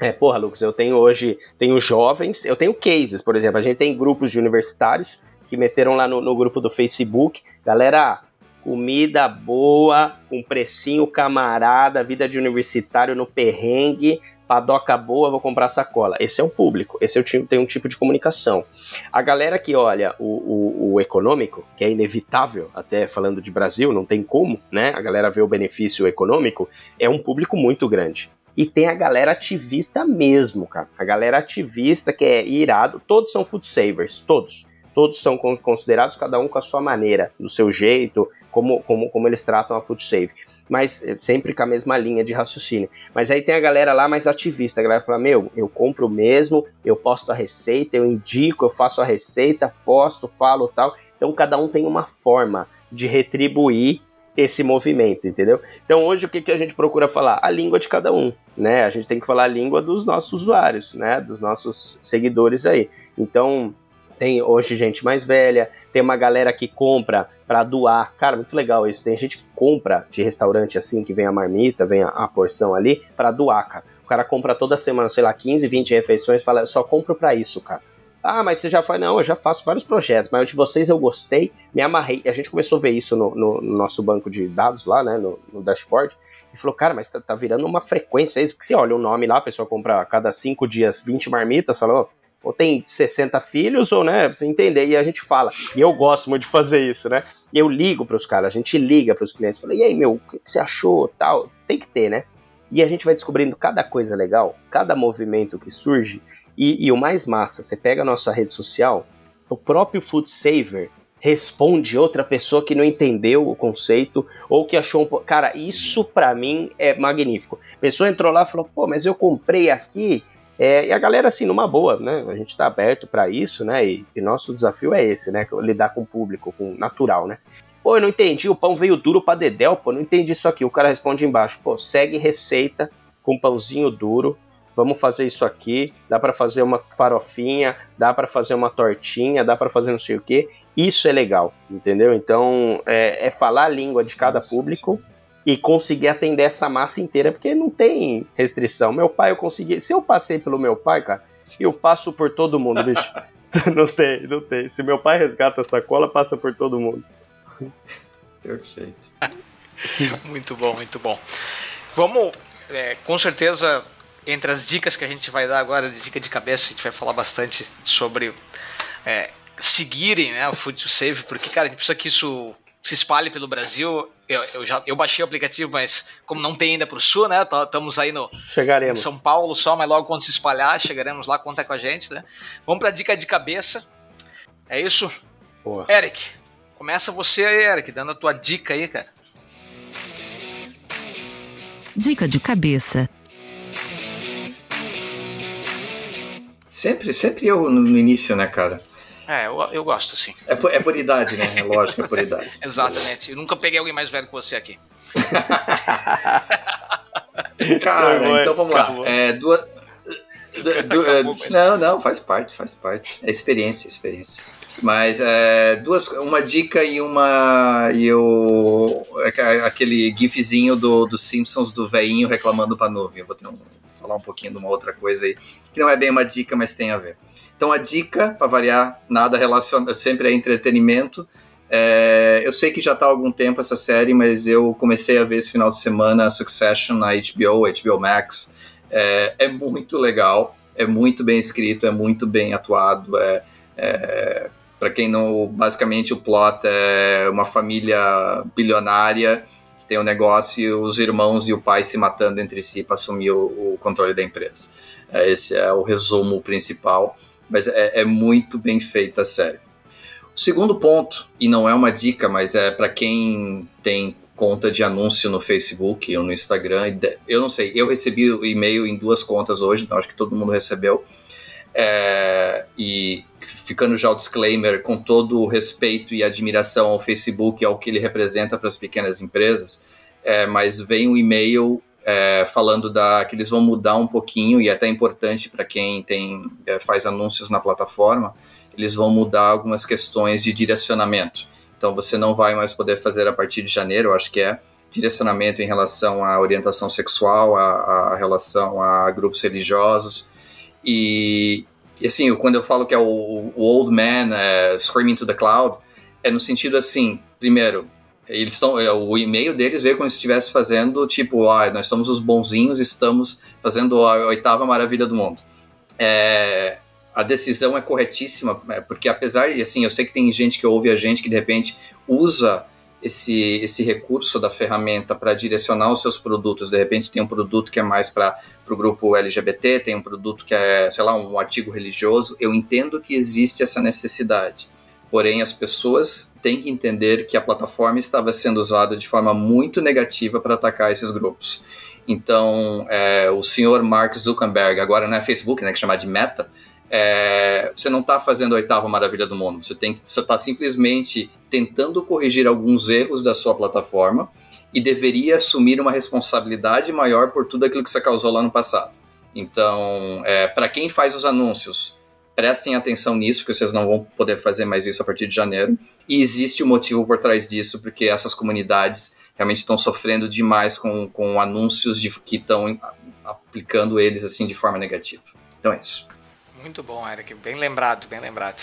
é, porra, Lucas, eu tenho hoje, tenho jovens, eu tenho cases, por exemplo, a gente tem grupos de universitários que meteram lá no, no grupo do Facebook, galera, comida boa, com precinho camarada, vida de universitário no perrengue, padoca boa, vou comprar sacola. Esse é um público, esse é o tipo, tem um tipo de comunicação. A galera que olha o, o, o, econômico, que é inevitável, até falando de Brasil, não tem como, né? A galera vê o benefício econômico, é um público muito grande. E tem a galera ativista mesmo, cara. A galera ativista que é irado, todos são food savers, todos. Todos são considerados, cada um com a sua maneira, do seu jeito, como, como, como eles tratam a food save mas eh, sempre com a mesma linha de raciocínio. Mas aí tem a galera lá mais ativista, a galera fala, meu, eu compro mesmo, eu posto a receita, eu indico, eu faço a receita, posto, falo tal. Então cada um tem uma forma de retribuir esse movimento, entendeu? Então hoje o que, que a gente procura falar? A língua de cada um, né? A gente tem que falar a língua dos nossos usuários, né? Dos nossos seguidores aí. Então tem hoje gente mais velha, tem uma galera que compra para doar. Cara, muito legal isso. Tem gente que compra de restaurante assim, que vem a marmita, vem a, a porção ali, para doar, cara. O cara compra toda semana, sei lá, 15, 20 refeições, fala, eu só compro para isso, cara. Ah, mas você já faz. Não, eu já faço vários projetos, mas de vocês eu gostei, me amarrei. E a gente começou a ver isso no, no, no nosso banco de dados lá, né, no, no dashboard. E falou, cara, mas tá, tá, virando uma frequência isso. Porque você olha o nome lá, a pessoa compra a cada cinco dias 20 marmitas, falou, ou tem 60 filhos, ou, né, você entender, e a gente fala. E eu gosto muito de fazer isso, né? Eu ligo para os caras, a gente liga para os clientes, fala, e aí, meu, o que você achou, tal? Tem que ter, né? E a gente vai descobrindo cada coisa legal, cada movimento que surge, e, e o mais massa, você pega a nossa rede social, o próprio Food Saver responde outra pessoa que não entendeu o conceito ou que achou um cara isso para mim é magnífico a pessoa entrou lá e falou pô mas eu comprei aqui é, e a galera, assim, numa boa, né? A gente está aberto para isso, né? E, e, nosso desafio é esse, né? Lidar com o público, com natural, né? Pô, eu não entendi, o pão veio duro para dedéu, pô, não entendi isso aqui. O cara responde embaixo, pô, segue receita com pãozinho duro, vamos fazer isso aqui, dá para fazer uma farofinha, dá para fazer uma tortinha, dá para fazer não sei o que. Isso é legal, entendeu? Então, é, é falar a língua de cada público e conseguir atender essa massa inteira, porque não tem restrição. Meu pai, eu consegui. Se eu passei pelo meu pai, cara, eu passo por todo mundo, bicho. não tem, não tem. Se meu pai resgata essa cola, passa por todo mundo. Perfeito. muito bom, muito bom. Vamos, é, com certeza, entre as dicas que a gente vai dar agora, de dica de cabeça, a gente vai falar bastante sobre é, seguirem né, o Food to Save, porque, cara, a gente precisa que isso se espalhe pelo Brasil. Eu, eu, já eu baixei o aplicativo, mas como não tem ainda para o sul, né? Estamos aí no chegaremos. São Paulo só, mas logo quando se espalhar, chegaremos lá, conta com a gente, né? Vamos para a dica de cabeça. É isso? Boa. Eric, começa você aí, Eric, dando a tua dica aí, cara. Dica de cabeça. Sempre, sempre eu no início, né, cara? É, eu, eu gosto, sim. É por, é por idade, né? É lógico, é por idade. Exatamente. Eu nunca peguei alguém mais velho que você aqui. Cara, então vamos lá. É, duas, do, é, não, não, faz parte, faz parte. É experiência, experiência. Mas é, duas, uma dica e uma e o aquele gifzinho do, dos Simpsons do veinho reclamando para nuvem. Eu vou ter um, falar um pouquinho de uma outra coisa aí que não é bem uma dica, mas tem a ver. Então a dica para variar nada relaciona sempre é entretenimento. É, eu sei que já está há algum tempo essa série, mas eu comecei a ver esse final de semana Succession na HBO, HBO Max. É, é muito legal, é muito bem escrito, é muito bem atuado. É, é para quem não, basicamente o plot é uma família bilionária que tem um negócio e os irmãos e o pai se matando entre si para assumir o, o, controle da empresa. É, esse é o resumo principal, mas é, é muito bem feita a série. O segundo ponto, e não é uma dica, mas é para quem tem conta de anúncio no Facebook ou no Instagram, eu não sei, eu recebi o e-mail em duas contas hoje, então acho que todo mundo recebeu. É, e ficando já o disclaimer, com todo o respeito e admiração ao Facebook ao que ele representa para as pequenas empresas, é, mas vem um e-mail é, falando da, que eles vão mudar um pouquinho, e é até importante para quem tem, é, faz anúncios na plataforma, eles vão mudar algumas questões de direcionamento. Então você não vai mais poder fazer a partir de janeiro, eu acho que é, direcionamento em relação à orientação sexual, a, a relação a grupos religiosos, e, e assim, quando eu falo que é o, o old man é, screaming to the cloud, é no sentido assim, primeiro, eles estão, é, o e-mail deles veio como se estivesse fazendo tipo, ah, nós somos os bonzinhos, estamos fazendo a oitava maravilha do mundo. É, a decisão é corretíssima, é, porque apesar, assim, eu sei que tem gente que ouve a gente que de repente usa esse, esse recurso da ferramenta para direcionar os seus produtos. De repente tem um produto que é mais para o grupo LGBT, tem um produto que é, sei lá, um artigo religioso. Eu entendo que existe essa necessidade. Porém, as pessoas têm que entender que a plataforma estava sendo usada de forma muito negativa para atacar esses grupos. Então, é, o senhor Mark Zuckerberg, agora não é Facebook, né, que é chamar de Meta, é, você não está fazendo a oitava maravilha do mundo. Você está simplesmente tentando corrigir alguns erros da sua plataforma e deveria assumir uma responsabilidade maior por tudo aquilo que você causou lá no passado. Então, é, para quem faz os anúncios, prestem atenção nisso, porque vocês não vão poder fazer mais isso a partir de janeiro. E existe um motivo por trás disso, porque essas comunidades realmente estão sofrendo demais com, com anúncios de, que estão aplicando eles assim de forma negativa. Então é isso. Muito bom, Eric. Bem lembrado, bem lembrado.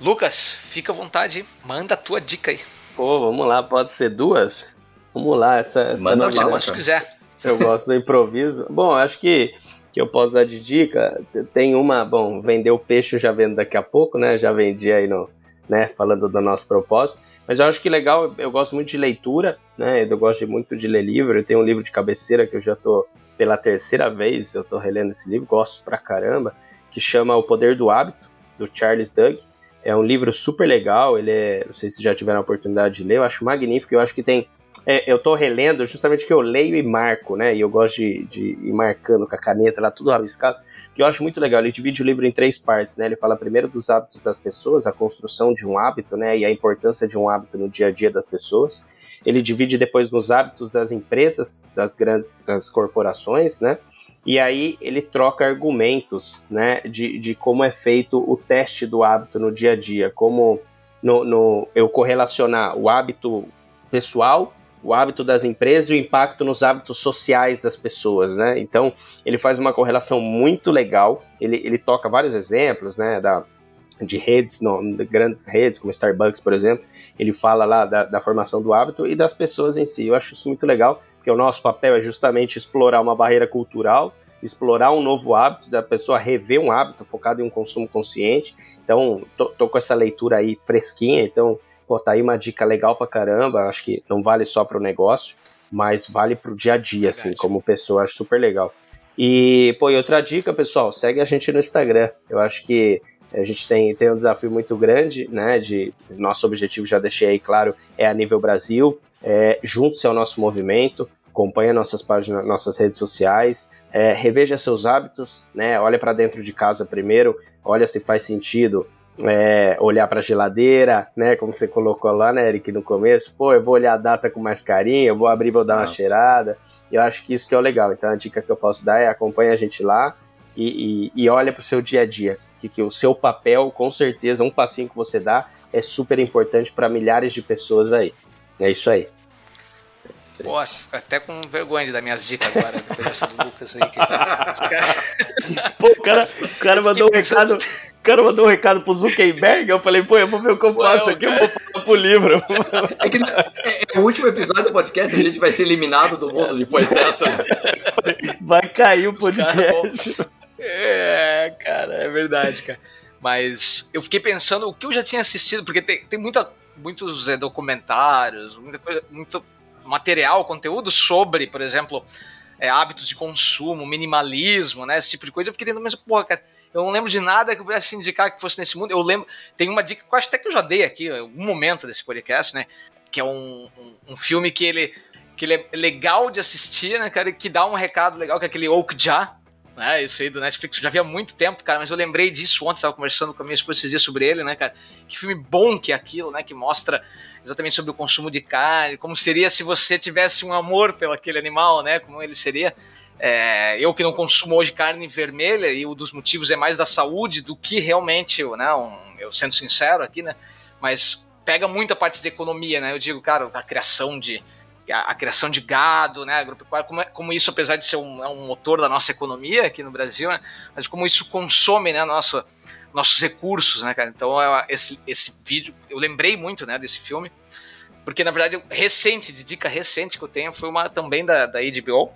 Lucas, fica à vontade, manda a tua dica aí. Pô, vamos lá, pode ser duas? Vamos lá, essa, essa manda não, quantos quiser. Eu gosto do improviso. Bom, acho que que eu posso dar de dica, tem uma, bom, vender o peixe eu já vendo daqui a pouco, né? Já vendi aí no, né, falando do nosso propósito. Mas eu acho que legal, eu gosto muito de leitura, né? Eu gosto muito de ler livro. Eu tenho um livro de cabeceira que eu já tô pela terceira vez, eu tô relendo esse livro, gosto pra caramba que chama O Poder do Hábito, do Charles Doug. É um livro super legal, ele é, não sei se já tiveram a oportunidade de ler, eu acho magnífico, eu acho que tem, é, eu tô relendo justamente que eu leio e marco, né, e eu gosto de, de ir marcando com a caneta lá, tudo rabiscado, que eu acho muito legal, ele divide o livro em três partes, né, ele fala primeiro dos hábitos das pessoas, a construção de um hábito, né, e a importância de um hábito no dia a dia das pessoas, ele divide depois nos hábitos das empresas, das grandes das corporações, né, e aí ele troca argumentos, né, de, de como é feito o teste do hábito no dia a dia, como no, no, eu correlacionar o hábito pessoal, o hábito das empresas e o impacto nos hábitos sociais das pessoas, né? Então ele faz uma correlação muito legal. Ele, ele toca vários exemplos, né, da, de redes, no, de grandes redes como Starbucks, por exemplo. Ele fala lá da, da formação do hábito e das pessoas em si. Eu acho isso muito legal porque o nosso papel é justamente explorar uma barreira cultural, explorar um novo hábito, da pessoa rever um hábito focado em um consumo consciente. Então, tô, tô com essa leitura aí fresquinha, então, pô, tá aí uma dica legal pra caramba, acho que não vale só para o negócio, mas vale para o dia a dia, assim, como pessoa, acho super legal. E, pô, e outra dica, pessoal, segue a gente no Instagram. Eu acho que a gente tem, tem um desafio muito grande, né? De nosso objetivo, já deixei aí claro, é a nível Brasil é, junte-se ao nosso movimento, acompanhe nossas páginas, nossas redes sociais, é, reveja seus hábitos, né? Olha para dentro de casa primeiro, olha se faz sentido é, olhar para a geladeira, né? Como você colocou lá, né, Eric, no começo. Pô, eu vou olhar a data com mais carinho, eu vou abrir, vou dar uma cheirada. Eu acho que isso que é o legal. Então a dica que eu posso dar é acompanhe a gente lá e, e, e olha para o seu dia a dia, que, que o seu papel, com certeza, um passinho que você dá, é super importante para milhares de pessoas aí. É isso aí. Pô, até com vergonha de dar minhas dicas agora, depois dessa do Lucas aí. Que... Pô, o cara, o cara mandou um recado. O cara mandou um recado pro Zuckerberg, eu falei, pô, eu vou ver o que eu faço aqui, eu vou falar pro livro. É, que, é, é, o último episódio do podcast, a gente vai ser eliminado do mundo depois dessa. Vai cair o podcast. É, cara, é verdade, cara. Mas eu fiquei pensando o que eu já tinha assistido, porque tem, tem muita, muitos é, documentários, muita coisa, muito material, conteúdo sobre, por exemplo, é, hábitos de consumo, minimalismo, né? Esse tipo de coisa. Eu fiquei dentro mesmo, porra, cara, eu não lembro de nada que eu pudesse indicar que fosse nesse mundo. Eu lembro, tem uma dica que eu acho até que eu já dei aqui, em algum momento desse podcast, né? Que é um, um, um filme que ele, que ele é legal de assistir, né, cara? Que dá um recado legal, que é aquele Okja, né? Isso aí do Netflix, eu já vi há muito tempo, cara, mas eu lembrei disso ontem, tava conversando com a minha esposa esses dias sobre ele, né, cara? Que filme bom que é aquilo, né? Que mostra exatamente sobre o consumo de carne, como seria se você tivesse um amor pelo aquele animal, né? Como ele seria. É, eu que não consumo hoje carne vermelha, e um dos motivos é mais da saúde do que realmente, né? Um, eu sendo sincero aqui, né? Mas pega muita parte de economia, né? Eu digo, cara, a criação de a, a, criação de gado, né, agropecuária, como, é, como, isso, apesar de ser um, é um, motor da nossa economia aqui no Brasil, né, mas como isso consome, né, nosso, nossos recursos, né, cara. Então, é, esse, esse vídeo, eu lembrei muito, né, desse filme, porque, na verdade, recente, de dica recente que eu tenho, foi uma também da, da HBO,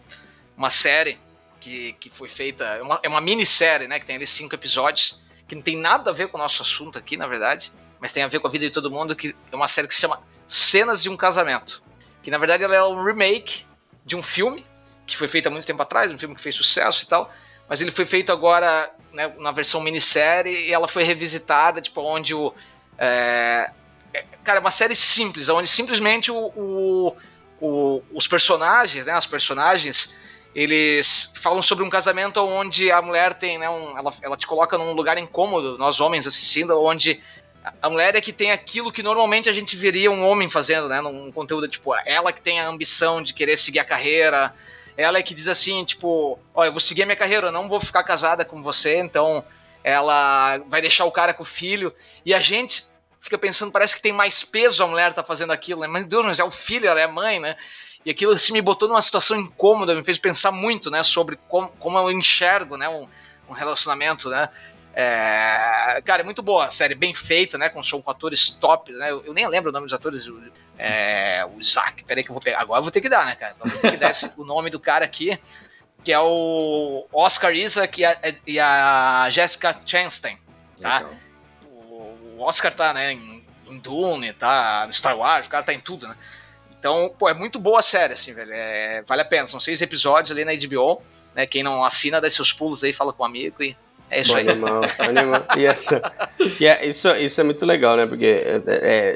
uma série que, que foi feita, é uma, é uma minissérie, né, que tem ali cinco episódios, que não tem nada a ver com o nosso assunto aqui, na verdade, mas tem a ver com a vida de todo mundo, que é uma série que se chama Cenas de um Casamento que na verdade ela é um remake de um filme que foi feito há muito tempo atrás, um filme que fez sucesso e tal, mas ele foi feito agora né, na versão minissérie e ela foi revisitada, tipo, onde o. É, é cara, uma série simples, onde simplesmente o, o, o, os personagens, né, as personagens, eles falam sobre um casamento onde a mulher tem, né, um, ela, ela te coloca num lugar incômodo, nós homens assistindo, onde a mulher é que tem aquilo que normalmente a gente veria um homem fazendo, né? Num conteúdo, tipo, ela que tem a ambição de querer seguir a carreira, ela é que diz assim, tipo, ó, eu vou seguir a minha carreira, eu não vou ficar casada com você, então ela vai deixar o cara com o filho. E a gente fica pensando, parece que tem mais peso a mulher tá fazendo aquilo, né? Mas Deus, mas é o filho, ela é a mãe, né? E aquilo assim me botou numa situação incômoda, me fez pensar muito, né, sobre como, como eu enxergo, né, um, um relacionamento, né? É, cara, é muito boa a série, bem feita, né? Com, com atores top, né? Eu, eu, nem lembro o nome dos atores. É, o Isaac, peraí que eu vou pegar. Agora eu vou ter que dar, né, cara? Vou ter que dar esse, o nome do cara aqui, que é o Oscar Isaac e a, e a Jessica Chastain, tá? O, o, Oscar tá, né, em, em Dune, tá no Star Wars, o cara tá em tudo, né? Então, pô, é muito boa a série, assim, velho. É, vale a pena. São seis episódios ali na HBO, né? Quem não assina, dá seus pulos aí, fala com um amigo e é isso aí. Animal, animal. E, essa, e é, isso, isso é muito legal, né? Porque é,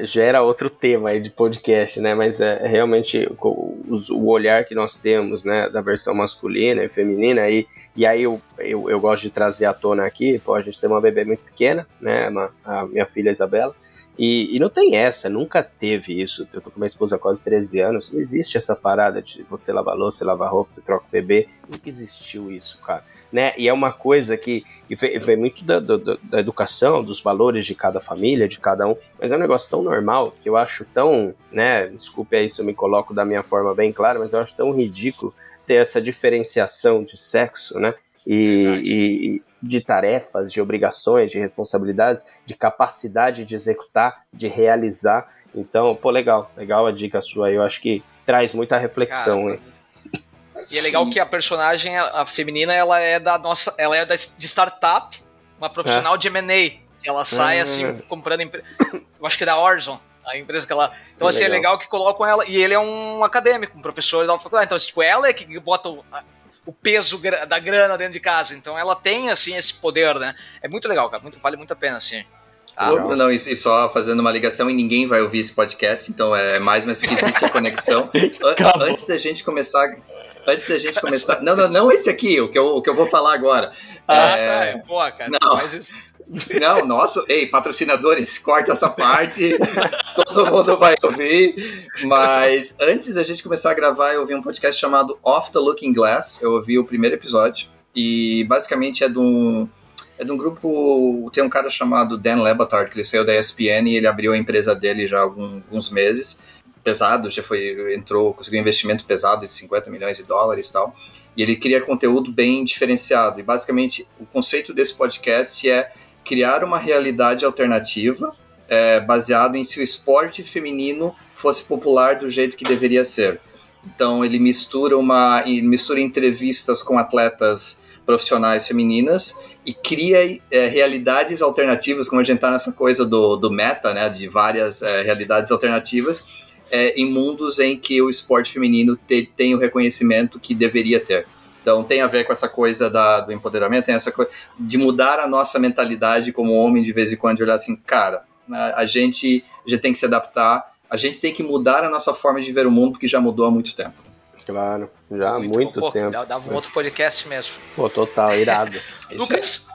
é, gera outro tema aí de podcast, né? Mas é, é realmente o, o, olhar que nós temos, né? Da versão masculina e feminina. E, e aí eu, eu, eu gosto de trazer à tona aqui, pô, a gente tem uma bebê muito pequena, né? Uma, a minha filha Isabela. E, e, não tem essa, nunca teve isso. Eu tô com minha esposa há quase 13 anos. Não existe essa parada de você lavar louça, você lavar roupa, você troca o bebê. Nunca existiu isso, cara né? E é uma coisa que, vem, muito da, da, da, educação, dos valores de cada família, de cada um, mas é um negócio tão normal que eu acho tão, né? Desculpe aí se eu me coloco da minha forma bem clara, mas eu acho tão ridículo ter essa diferenciação de sexo, né? E, de tarefas, de obrigações, de responsabilidades, de capacidade de executar, de realizar. Então, pô, legal, legal a dica sua aí. Eu acho que traz muita reflexão. Cara, e é legal que a personagem, a feminina, ela é da nossa. Ela é da, de startup, uma profissional é. de MA. Ela sai hum. assim, comprando. Eu acho que é da Horizon, a empresa que ela. Então, que assim, é legal. é legal que colocam ela. E ele é um acadêmico, um professor da faculdade. Então, assim, tipo, ela é que bota o, peso da grana dentro de casa. Então, ela tem, assim, esse poder, né? É muito legal, cara. Muito, vale muito a pena, assim. Ah, não, não, e, só fazendo uma ligação e ninguém vai ouvir esse podcast, então é mais, mas que existe a conexão. Antes da gente começar antes da gente começar. Não, não, não esse aqui, o que eu, o que eu vou falar agora. Ah, é... tá. É, pô, cara, não. Não, nosso, ei, patrocinadores, corta essa parte, todo mundo vai ouvir. Mas antes da gente começar a gravar, eu ouvi um podcast chamado Off the Looking Glass. Eu ouvi o primeiro episódio. e basicamente é de um é de um grupo. Tem um cara chamado Dan Lebatard, que ele saiu da ESPN e ele abriu a empresa dele já há alguns meses. Pesado, já foi, entrou, conseguiu um investimento pesado de 50 milhões de dólares e tal. E ele cria conteúdo bem diferenciado. E basicamente o conceito desse podcast é criar uma realidade alternativa é, baseado em se o esporte feminino fosse popular do jeito que deveria ser. Então ele mistura uma mistura entrevistas com atletas profissionais femininas e cria é, realidades alternativas, como a gente está nessa coisa do, do meta, né, de várias é, realidades alternativas, é, em mundos em que o esporte feminino te, tem o reconhecimento que deveria ter. Então tem a ver com essa coisa da, do empoderamento, tem essa coisa de mudar a nossa mentalidade como homem de vez em quando, de olhar assim, cara, a gente já tem que se adaptar, a gente tem que mudar a nossa forma de ver o mundo, que já mudou há muito tempo. Claro, já há muito, muito Pô, tempo. Dava um outro podcast mesmo. Pô, total, irado. Lucas,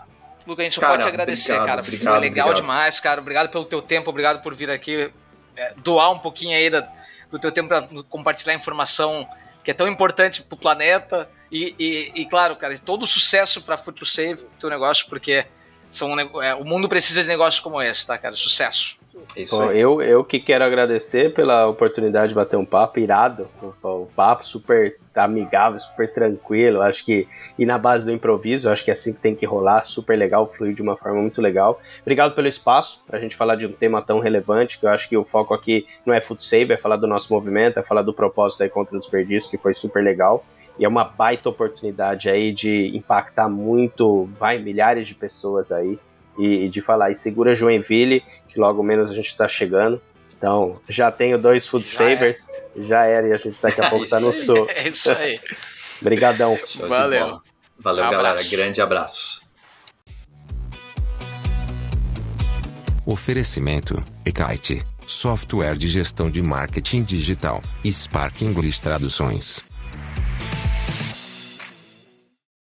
Lucas, a gente cara, pode te agradecer, obrigado, cara. Obrigado, Foi legal obrigado. demais, cara. Obrigado pelo teu tempo, obrigado por vir aqui é, doar um pouquinho aí da, do teu tempo para compartilhar informação que é tão importante para o planeta. E, e, e, claro, cara, todo o sucesso para Food to Save, teu negócio, porque são, é, o mundo precisa de negócios como esse, tá, cara? Sucesso. Isso Bom, eu, eu que quero agradecer pela oportunidade de bater um papo irado, um, papo super amigável, super tranquilo, acho que e na base do improviso, acho que é assim que tem que rolar, super legal, fluir de uma forma muito legal. Obrigado pelo espaço, para a gente falar de um tema tão relevante, que eu acho que o foco aqui não é food save, é falar do nosso movimento, é falar do propósito aí contra o desperdício, que foi super legal. E é uma baita oportunidade aí de impactar muito, vai, milhares de pessoas aí e, de falar. E segura Joinville, que logo menos a gente está chegando. Então, já tenho dois Food já Savers, é. já era, e a gente daqui a pouco está no sul. É isso aí. Obrigadão. Valeu. Valeu, um galera. Grande abraço. Oferecimento: Ekite, software de gestão de marketing digital, Spark English Traduções.